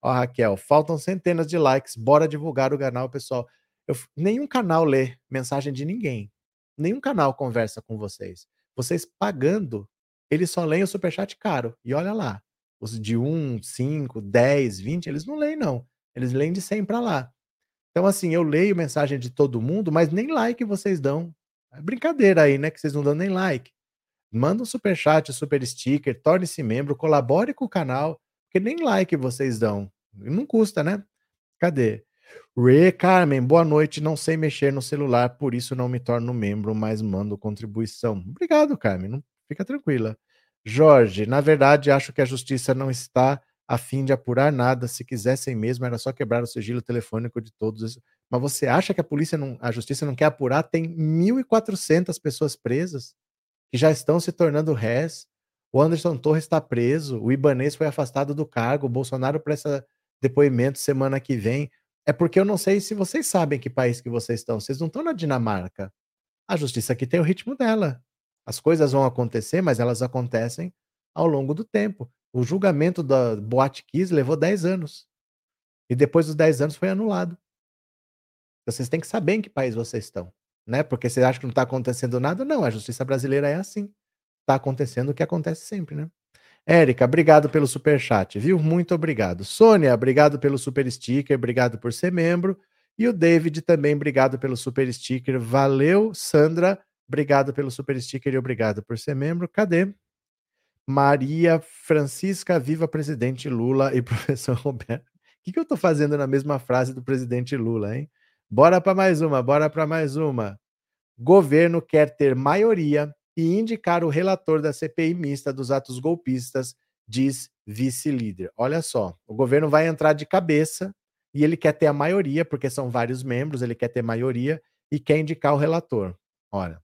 [SPEAKER 1] Ó, Raquel, faltam centenas de likes, bora divulgar o canal, pessoal. Eu, nenhum canal lê mensagem de ninguém. Nenhum canal conversa com vocês. Vocês pagando, eles só leem o superchat caro. E olha lá, os de 1, 5, 10, 20, eles não leem, não. Eles leem de 100 para lá. Então, assim, eu leio mensagem de todo mundo, mas nem like vocês dão. É brincadeira aí, né? Que vocês não dão nem like. Manda um super chat, super sticker, torne-se membro, colabore com o canal, porque nem like vocês dão. Não custa, né? Cadê? Rê Carmen, boa noite. Não sei mexer no celular, por isso não me torno membro, mas mando contribuição. Obrigado, Carmen. Fica tranquila. Jorge, na verdade, acho que a justiça não está a fim de apurar nada. Se quisessem mesmo, era só quebrar o sigilo telefônico de todos. Mas você acha que a polícia não, a justiça não quer apurar? Tem 1.400 pessoas presas que já estão se tornando réis. O Anderson Torres está preso, o Ibanês foi afastado do cargo, o Bolsonaro presta depoimento semana que vem. É porque eu não sei se vocês sabem que país que vocês estão. Vocês não estão na Dinamarca. A justiça aqui tem o ritmo dela. As coisas vão acontecer, mas elas acontecem ao longo do tempo. O julgamento da Boate Kiss levou 10 anos. E depois dos 10 anos foi anulado. Vocês têm que saber em que país vocês estão né? Porque você acha que não está acontecendo nada? Não, a justiça brasileira é assim. Está acontecendo o que acontece sempre, né? Érica, obrigado pelo super chat, viu? Muito obrigado. Sônia, obrigado pelo super sticker, obrigado por ser membro. E o David também, obrigado pelo super sticker. Valeu, Sandra, obrigado pelo super sticker e obrigado por ser membro. Cadê? Maria Francisca, viva presidente Lula e professor Roberto. O que, que eu estou fazendo na mesma frase do presidente Lula, hein? Bora para mais uma, bora para mais uma. Governo quer ter maioria e indicar o relator da CPI mista dos atos golpistas, diz vice-líder. Olha só, o governo vai entrar de cabeça e ele quer ter a maioria, porque são vários membros, ele quer ter maioria e quer indicar o relator. Olha,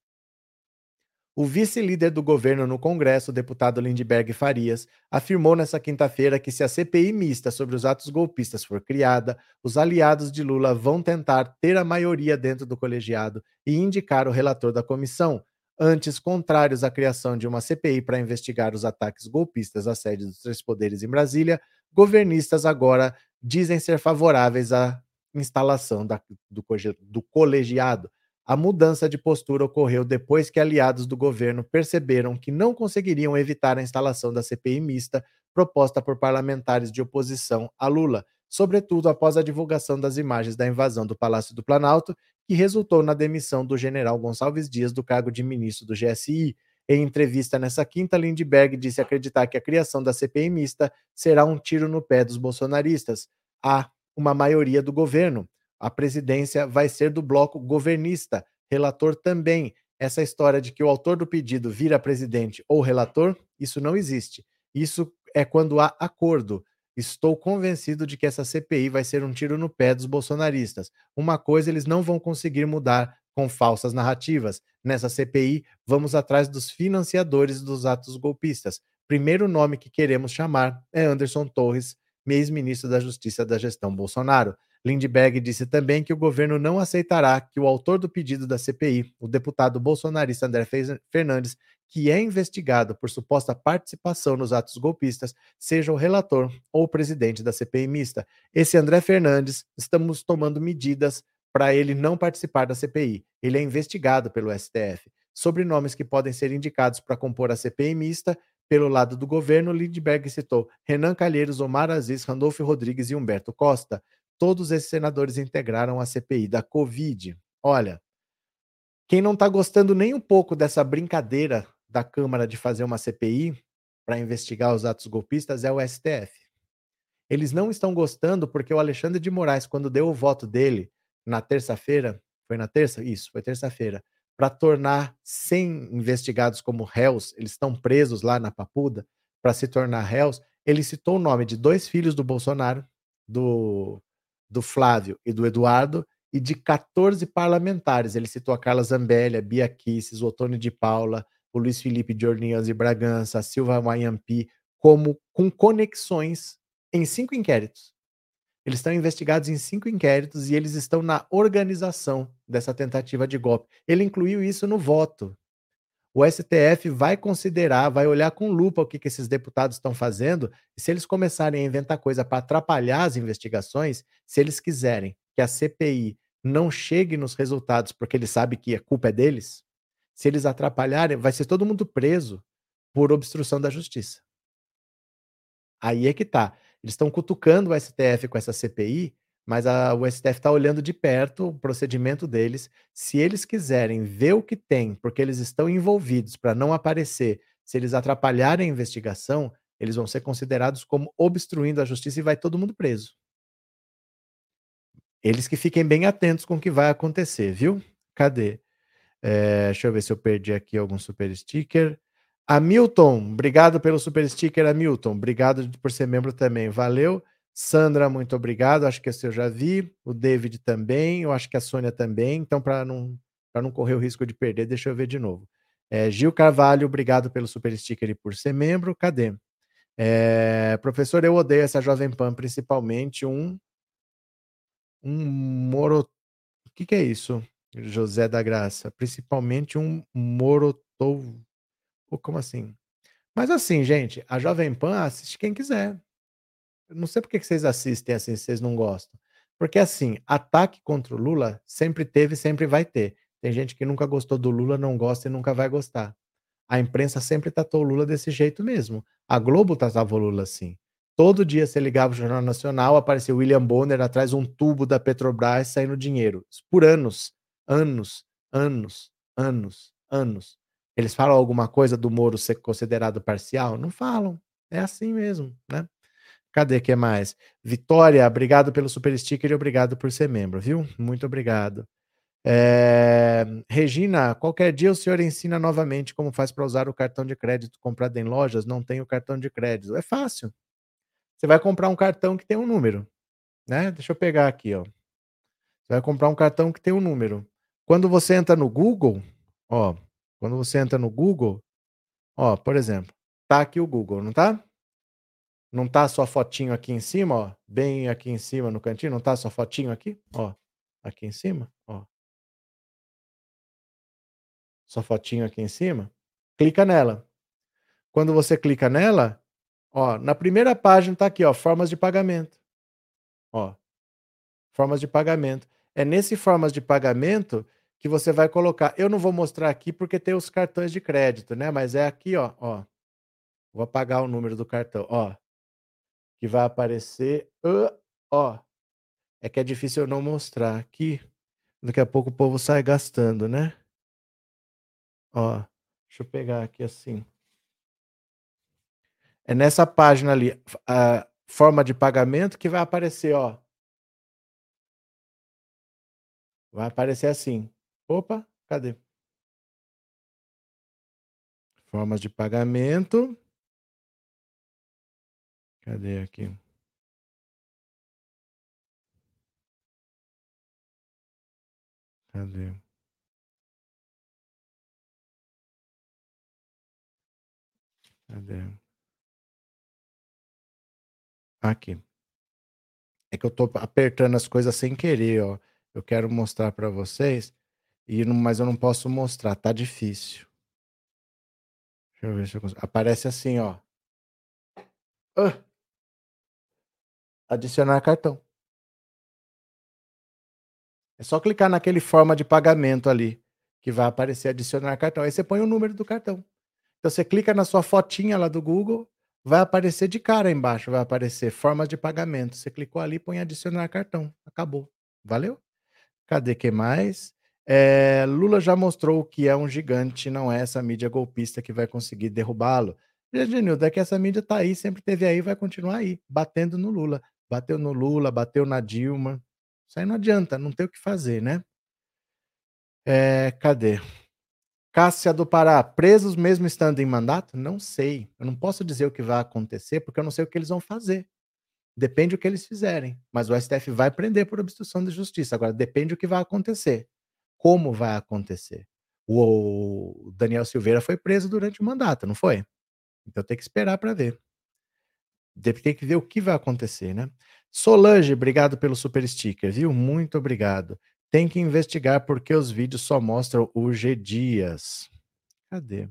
[SPEAKER 1] o vice-líder do governo no Congresso, deputado Lindbergh Farias, afirmou nesta quinta-feira que se a CPI mista sobre os atos golpistas for criada, os aliados de Lula vão tentar ter a maioria dentro do colegiado e indicar o relator da comissão. Antes contrários à criação de uma CPI para investigar os ataques golpistas à sede dos três poderes em Brasília, governistas agora dizem ser favoráveis à instalação da, do, do colegiado. A mudança de postura ocorreu depois que aliados do governo perceberam que não conseguiriam evitar a instalação da CPI mista proposta por parlamentares de oposição a Lula, sobretudo após a divulgação das imagens da invasão do Palácio do Planalto, que resultou na demissão do general Gonçalves Dias do cargo de ministro do GSI. Em entrevista nessa quinta, Lindbergh disse acreditar que a criação da CPI mista será um tiro no pé dos bolsonaristas. Há uma maioria do governo. A presidência vai ser do bloco governista, relator também. Essa história de que o autor do pedido vira presidente ou relator, isso não existe. Isso é quando há acordo. Estou convencido de que essa CPI vai ser um tiro no pé dos bolsonaristas. Uma coisa eles não vão conseguir mudar com falsas narrativas. Nessa CPI, vamos atrás dos financiadores dos atos golpistas. Primeiro nome que queremos chamar é Anderson Torres, ex-ministro da Justiça da gestão Bolsonaro. Lindbergh disse também que o governo não aceitará que o autor do pedido da CPI, o deputado bolsonarista André Fernandes, que é investigado por suposta participação nos atos golpistas, seja o relator ou o presidente da CPI mista. Esse André Fernandes, estamos tomando medidas para ele não participar da CPI. Ele é investigado pelo STF. Sobre nomes que podem ser indicados para compor a CPI mista, pelo lado do governo, Lindbergh citou Renan Calheiros, Omar Aziz, Randolfo Rodrigues e Humberto Costa todos esses senadores integraram a CPI da Covid. Olha, quem não está gostando nem um pouco dessa brincadeira da Câmara de fazer uma CPI para investigar os atos golpistas é o STF. Eles não estão gostando porque o Alexandre de Moraes, quando deu o voto dele na terça-feira, foi na terça? Isso, foi terça-feira, para tornar 100 investigados como réus, eles estão presos lá na Papuda, para se tornar réus, ele citou o nome de dois filhos do Bolsonaro, do do Flávio e do Eduardo, e de 14 parlamentares. Ele citou a Carla Zambelli, a Bia Kisses, o Otônio de Paula, o Luiz Felipe de Orleans e Bragança, a Silva Mayampi, como com conexões em cinco inquéritos. Eles estão investigados em cinco inquéritos e eles estão na organização dessa tentativa de golpe. Ele incluiu isso no voto. O STF vai considerar, vai olhar com lupa o que, que esses deputados estão fazendo, e se eles começarem a inventar coisa para atrapalhar as investigações, se eles quiserem que a CPI não chegue nos resultados porque eles sabem que a culpa é deles, se eles atrapalharem, vai ser todo mundo preso por obstrução da justiça. Aí é que tá. Eles estão cutucando o STF com essa CPI, mas a, o STF está olhando de perto o procedimento deles. Se eles quiserem ver o que tem, porque eles estão envolvidos para não aparecer, se eles atrapalharem a investigação, eles vão ser considerados como obstruindo a justiça e vai todo mundo preso. Eles que fiquem bem atentos com o que vai acontecer, viu? Cadê? É, deixa eu ver se eu perdi aqui algum super sticker. Hamilton, obrigado pelo super sticker, Hamilton. Obrigado por ser membro também. Valeu. Sandra, muito obrigado. Acho que esse eu já vi. O David também. Eu acho que a Sônia também. Então, para não, não correr o risco de perder, deixa eu ver de novo. É, Gil Carvalho, obrigado pelo super sticker e por ser membro. Cadê? É, professor, eu odeio essa Jovem Pan, principalmente um. Um moro. O que, que é isso? José da Graça. Principalmente um morotov. Como assim? Mas assim, gente, a Jovem Pan assiste quem quiser. Não sei por que vocês assistem assim, vocês não gostam. Porque assim, ataque contra o Lula sempre teve e sempre vai ter. Tem gente que nunca gostou do Lula, não gosta e nunca vai gostar. A imprensa sempre tratou o Lula desse jeito mesmo. A Globo tratava o Lula assim. Todo dia você ligava o Jornal Nacional, aparecia William Bonner atrás de um tubo da Petrobras saindo dinheiro. Por anos, anos, anos, anos, anos. Eles falam alguma coisa do Moro ser considerado parcial? Não falam. É assim mesmo, né? Cadê que mais? Vitória, obrigado pelo super sticker e obrigado por ser membro, viu? Muito obrigado. É... Regina, qualquer dia o senhor ensina novamente como faz para usar o cartão de crédito comprado em lojas. Não tem o cartão de crédito. É fácil. Você vai comprar um cartão que tem um número, né? Deixa eu pegar aqui, ó. Você vai comprar um cartão que tem um número. Quando você entra no Google, ó, quando você entra no Google, ó, por exemplo, tá aqui o Google, não tá? Não tá sua fotinho aqui em cima, ó, bem aqui em cima no cantinho, não tá sua fotinho aqui, ó, aqui em cima, ó. Sua fotinho aqui em cima, clica nela. Quando você clica nela, ó, na primeira página tá aqui, ó, formas de pagamento. Ó. Formas de pagamento. É nesse formas de pagamento que você vai colocar. Eu não vou mostrar aqui porque tem os cartões de crédito, né? Mas é aqui, ó, ó. Vou apagar o número do cartão, ó. Que vai aparecer, uh, ó. É que é difícil eu não mostrar aqui. Daqui a pouco o povo sai gastando, né? Ó, deixa eu pegar aqui assim. É nessa página ali, a forma de pagamento que vai aparecer, ó. Vai aparecer assim. Opa, cadê? Formas de pagamento. Cadê aqui? Cadê? Cadê? Aqui. É que eu tô apertando as coisas sem querer, ó. Eu quero mostrar para vocês, e mas eu não posso mostrar, tá difícil. Deixa eu ver se eu consigo. Aparece assim, ó. Ah! Adicionar cartão. É só clicar naquele forma de pagamento ali, que vai aparecer adicionar cartão. Aí você põe o número do cartão. Então você clica na sua fotinha lá do Google, vai aparecer de cara embaixo, vai aparecer formas de pagamento. Você clicou ali, põe adicionar cartão. Acabou. Valeu? Cadê que mais? É, Lula já mostrou que é um gigante, não é essa mídia golpista que vai conseguir derrubá-lo. Genildo, é que essa mídia tá aí, sempre teve aí, vai continuar aí, batendo no Lula. Bateu no Lula, bateu na Dilma. Isso aí não adianta, não tem o que fazer, né? É, cadê? Cássia do Pará, presos mesmo estando em mandato? Não sei. Eu não posso dizer o que vai acontecer, porque eu não sei o que eles vão fazer. Depende do que eles fizerem. Mas o STF vai prender por obstrução de justiça. Agora, depende do que vai acontecer. Como vai acontecer? O Daniel Silveira foi preso durante o mandato, não foi? Então tem que esperar para ver. Tem que ver o que vai acontecer, né? Solange, obrigado pelo super sticker, viu? Muito obrigado. Tem que investigar porque os vídeos só mostram o G Dias. Cadê?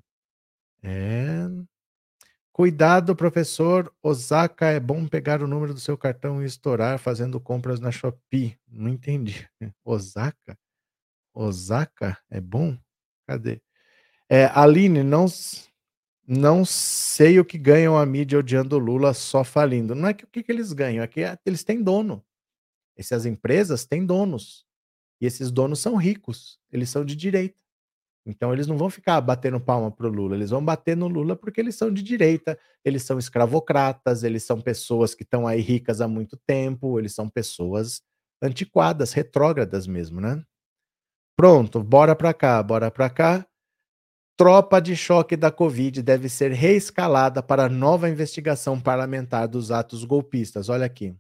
[SPEAKER 1] É. Cuidado, professor Osaka, é bom pegar o número do seu cartão e estourar fazendo compras na Shopee. Não entendi. Osaka? Osaka é bom? Cadê? É, Aline, não, não sei o que ganham a mídia odiando o Lula só falindo. Não é que o que, que eles ganham, é que eles têm dono. Essas empresas têm donos. E esses donos são ricos, eles são de direita. Então eles não vão ficar batendo palma pro Lula, eles vão bater no Lula porque eles são de direita, eles são escravocratas, eles são pessoas que estão aí ricas há muito tempo, eles são pessoas antiquadas, retrógradas mesmo, né? Pronto, bora para cá, bora para cá. Tropa de choque da Covid deve ser reescalada para nova investigação parlamentar dos atos golpistas. Olha aqui,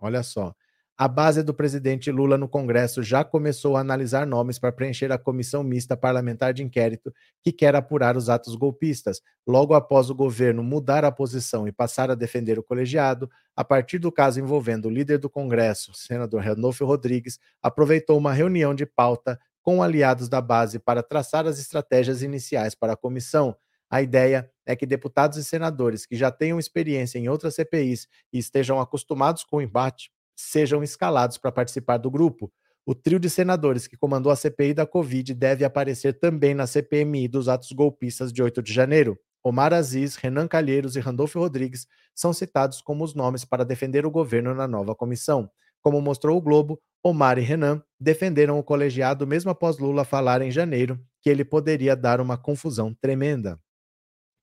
[SPEAKER 1] olha só. A base do presidente Lula no Congresso já começou a analisar nomes para preencher a comissão mista parlamentar de inquérito que quer apurar os atos golpistas. Logo após o governo mudar a posição e passar a defender o colegiado, a partir do caso envolvendo o líder do Congresso, senador Randolfo Rodrigues, aproveitou uma reunião de pauta com aliados da base para traçar as estratégias iniciais para a comissão. A ideia é que deputados e senadores que já tenham experiência em outras CPIs e estejam acostumados com o embate sejam escalados para participar do grupo. O trio de senadores que comandou a CPI da Covid deve aparecer também na CPMI dos atos golpistas de 8 de janeiro. Omar Aziz, Renan Calheiros e Randolfo Rodrigues são citados como os nomes para defender o governo na nova comissão. Como mostrou o Globo, Omar e Renan defenderam o colegiado mesmo após Lula falar em janeiro que ele poderia dar uma confusão tremenda.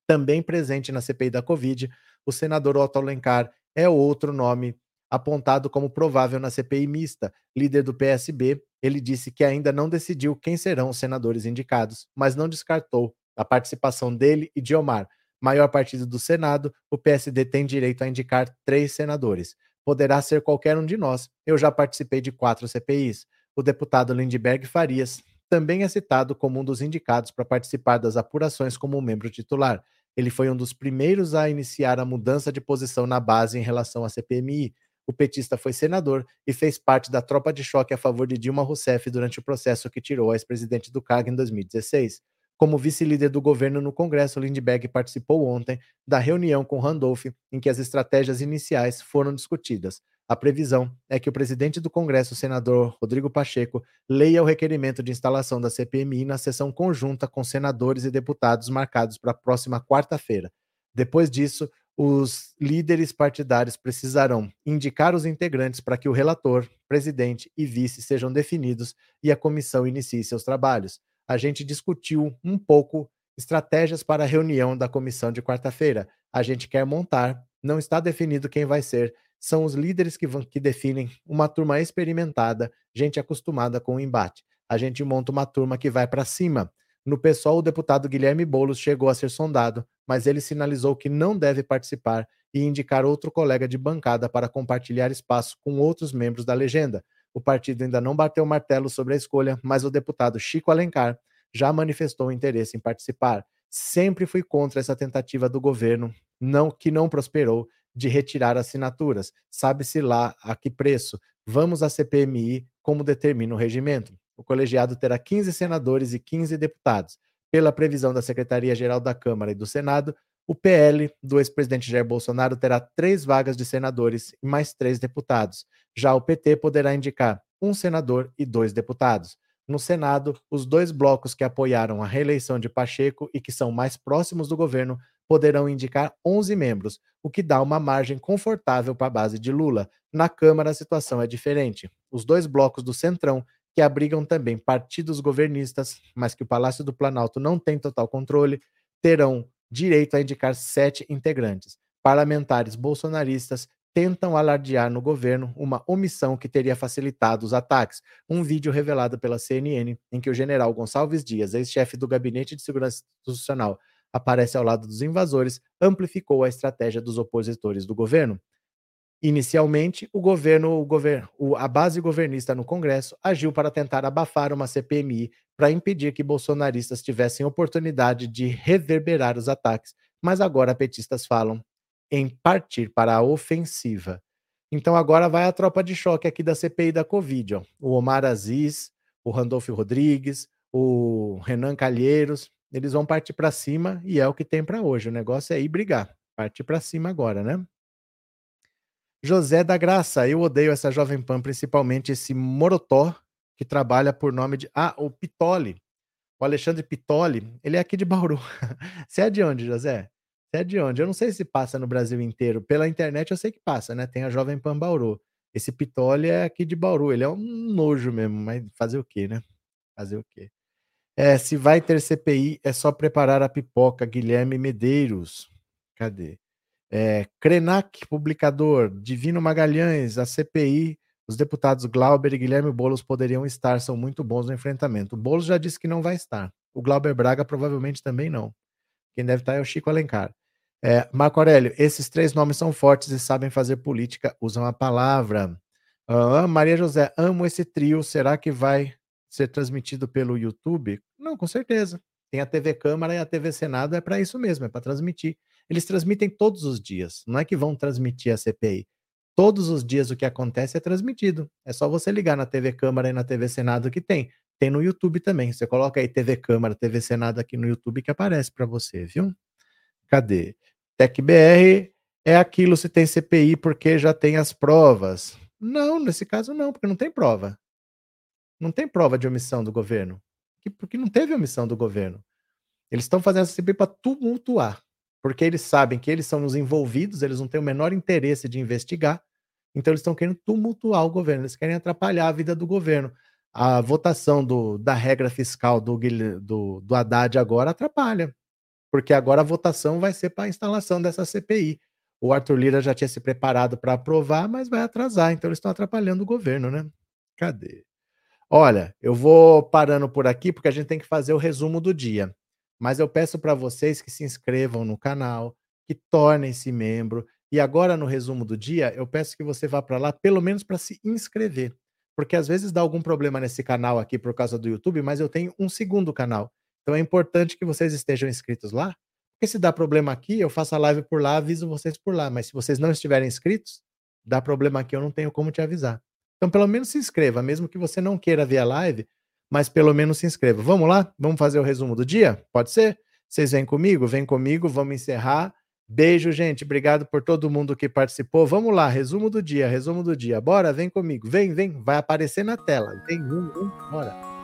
[SPEAKER 1] Também presente na CPI da Covid, o senador Otto Alencar é outro nome apontado como provável na CPI mista. Líder do PSB, ele disse que ainda não decidiu quem serão os senadores indicados, mas não descartou a participação dele e de Omar. Maior partido do Senado, o PSD tem direito a indicar três senadores. Poderá ser qualquer um de nós. Eu já participei de quatro CPIs. O deputado Lindbergh Farias também é citado como um dos indicados para participar das apurações como membro titular. Ele foi um dos primeiros a iniciar a mudança de posição na base em relação à CPMI. O petista foi senador e fez parte da tropa de choque a favor de Dilma Rousseff durante o processo que tirou a ex-presidente do cargo em 2016. Como vice-líder do governo no Congresso, Lindbergh participou ontem da reunião com Randolph, em que as estratégias iniciais foram discutidas. A previsão é que o presidente do Congresso, senador Rodrigo Pacheco, leia o requerimento de instalação da CPMI na sessão conjunta com senadores e deputados marcados para a próxima quarta-feira. Depois disso, os líderes partidários precisarão indicar os integrantes para que o relator, presidente e vice sejam definidos e a comissão inicie seus trabalhos. A gente discutiu um pouco estratégias para a reunião da comissão de quarta-feira. A gente quer montar, não está definido quem vai ser, são os líderes que, vão, que definem uma turma experimentada, gente acostumada com o embate. A gente monta uma turma que vai para cima. No PSOL, o deputado Guilherme Boulos chegou a ser sondado, mas ele sinalizou que não deve participar e indicar outro colega de bancada para compartilhar espaço com outros membros da legenda. O partido ainda não bateu o martelo sobre a escolha, mas o deputado Chico Alencar já manifestou interesse em participar. Sempre fui contra essa tentativa do governo, não que não prosperou, de retirar assinaturas. Sabe-se lá a que preço. Vamos à CPMI, como determina o regimento. O colegiado terá 15 senadores e 15 deputados. Pela previsão da Secretaria-Geral da Câmara e do Senado, o PL do ex-presidente Jair Bolsonaro terá três vagas de senadores e mais três deputados. Já o PT poderá indicar um senador e dois deputados. No Senado, os dois blocos que apoiaram a reeleição de Pacheco e que são mais próximos do governo poderão indicar 11 membros, o que dá uma margem confortável para a base de Lula. Na Câmara, a situação é diferente. Os dois blocos do Centrão que abrigam também partidos governistas, mas que o Palácio do Planalto não tem total controle, terão direito a indicar sete integrantes. Parlamentares bolsonaristas tentam alardear no governo uma omissão que teria facilitado os ataques. Um vídeo revelado pela CNN, em que o general Gonçalves Dias, ex-chefe do Gabinete de Segurança Institucional, aparece ao lado dos invasores, amplificou a estratégia dos opositores do governo. Inicialmente, o governo, o a base governista no Congresso agiu para tentar abafar uma CPMI para impedir que bolsonaristas tivessem oportunidade de reverberar os ataques, mas agora petistas falam em partir para a ofensiva. Então agora vai a tropa de choque aqui da CPI da Covid, ó. o Omar Aziz, o Randolfo Rodrigues, o Renan Calheiros, eles vão partir para cima e é o que tem para hoje. O negócio é ir brigar, partir para cima agora, né? José da Graça, eu odeio essa Jovem Pan, principalmente esse Morotó, que trabalha por nome de. Ah, o Pitoli. O Alexandre Pitoli, ele é aqui de Bauru. Você é de onde, José? Você é de onde? Eu não sei se passa no Brasil inteiro. Pela internet eu sei que passa, né? Tem a Jovem Pan Bauru. Esse Pitoli é aqui de Bauru. Ele é um nojo mesmo, mas fazer o quê, né? Fazer o quê? É, se vai ter CPI, é só preparar a pipoca. Guilherme Medeiros. Cadê? É, Krenak, publicador. Divino Magalhães, a CPI. Os deputados Glauber e Guilherme Boulos poderiam estar, são muito bons no enfrentamento. O Boulos já disse que não vai estar. O Glauber Braga provavelmente também não. Quem deve estar é o Chico Alencar. É, Marco Aurélio, esses três nomes são fortes e sabem fazer política, usam a palavra. Maria José, amo esse trio. Será que vai ser transmitido pelo YouTube? Não, com certeza. Tem a TV Câmara e a TV Senado, é para isso mesmo, é para transmitir. Eles transmitem todos os dias, não é que vão transmitir a CPI. Todos os dias o que acontece é transmitido. É só você ligar na TV Câmara e na TV Senado que tem. Tem no YouTube também. Você coloca aí TV Câmara, TV Senado aqui no YouTube que aparece para você, viu? Cadê? TecBR é aquilo se tem CPI porque já tem as provas. Não, nesse caso não, porque não tem prova. Não tem prova de omissão do governo. Porque não teve omissão do governo. Eles estão fazendo essa CPI para tumultuar. Porque eles sabem que eles são os envolvidos, eles não têm o menor interesse de investigar. Então eles estão querendo tumultuar o governo, eles querem atrapalhar a vida do governo. A votação do, da regra fiscal do, do, do Haddad agora atrapalha. Porque agora a votação vai ser para a instalação dessa CPI. O Arthur Lira já tinha se preparado para aprovar, mas vai atrasar. Então eles estão atrapalhando o governo, né? Cadê? Olha, eu vou parando por aqui porque a gente tem que fazer o resumo do dia. Mas eu peço para vocês que se inscrevam no canal, que tornem-se membro. E agora no resumo do dia, eu peço que você vá para lá pelo menos para se inscrever. Porque às vezes dá algum problema nesse canal aqui por causa do YouTube, mas eu tenho um segundo canal. Então é importante que vocês estejam inscritos lá. Porque se dá problema aqui, eu faço a live por lá, aviso vocês por lá. Mas se vocês não estiverem inscritos, dá problema aqui, eu não tenho como te avisar. Então, pelo menos se inscreva, mesmo que você não queira ver a live, mas pelo menos se inscreva. Vamos lá? Vamos fazer o resumo do dia? Pode ser? Vocês vêm comigo? Vem comigo, vamos encerrar. Beijo, gente. Obrigado por todo mundo que participou. Vamos lá, resumo do dia, resumo do dia. Bora, vem comigo. Vem, vem. Vai aparecer na tela. Vem, um, um, bora.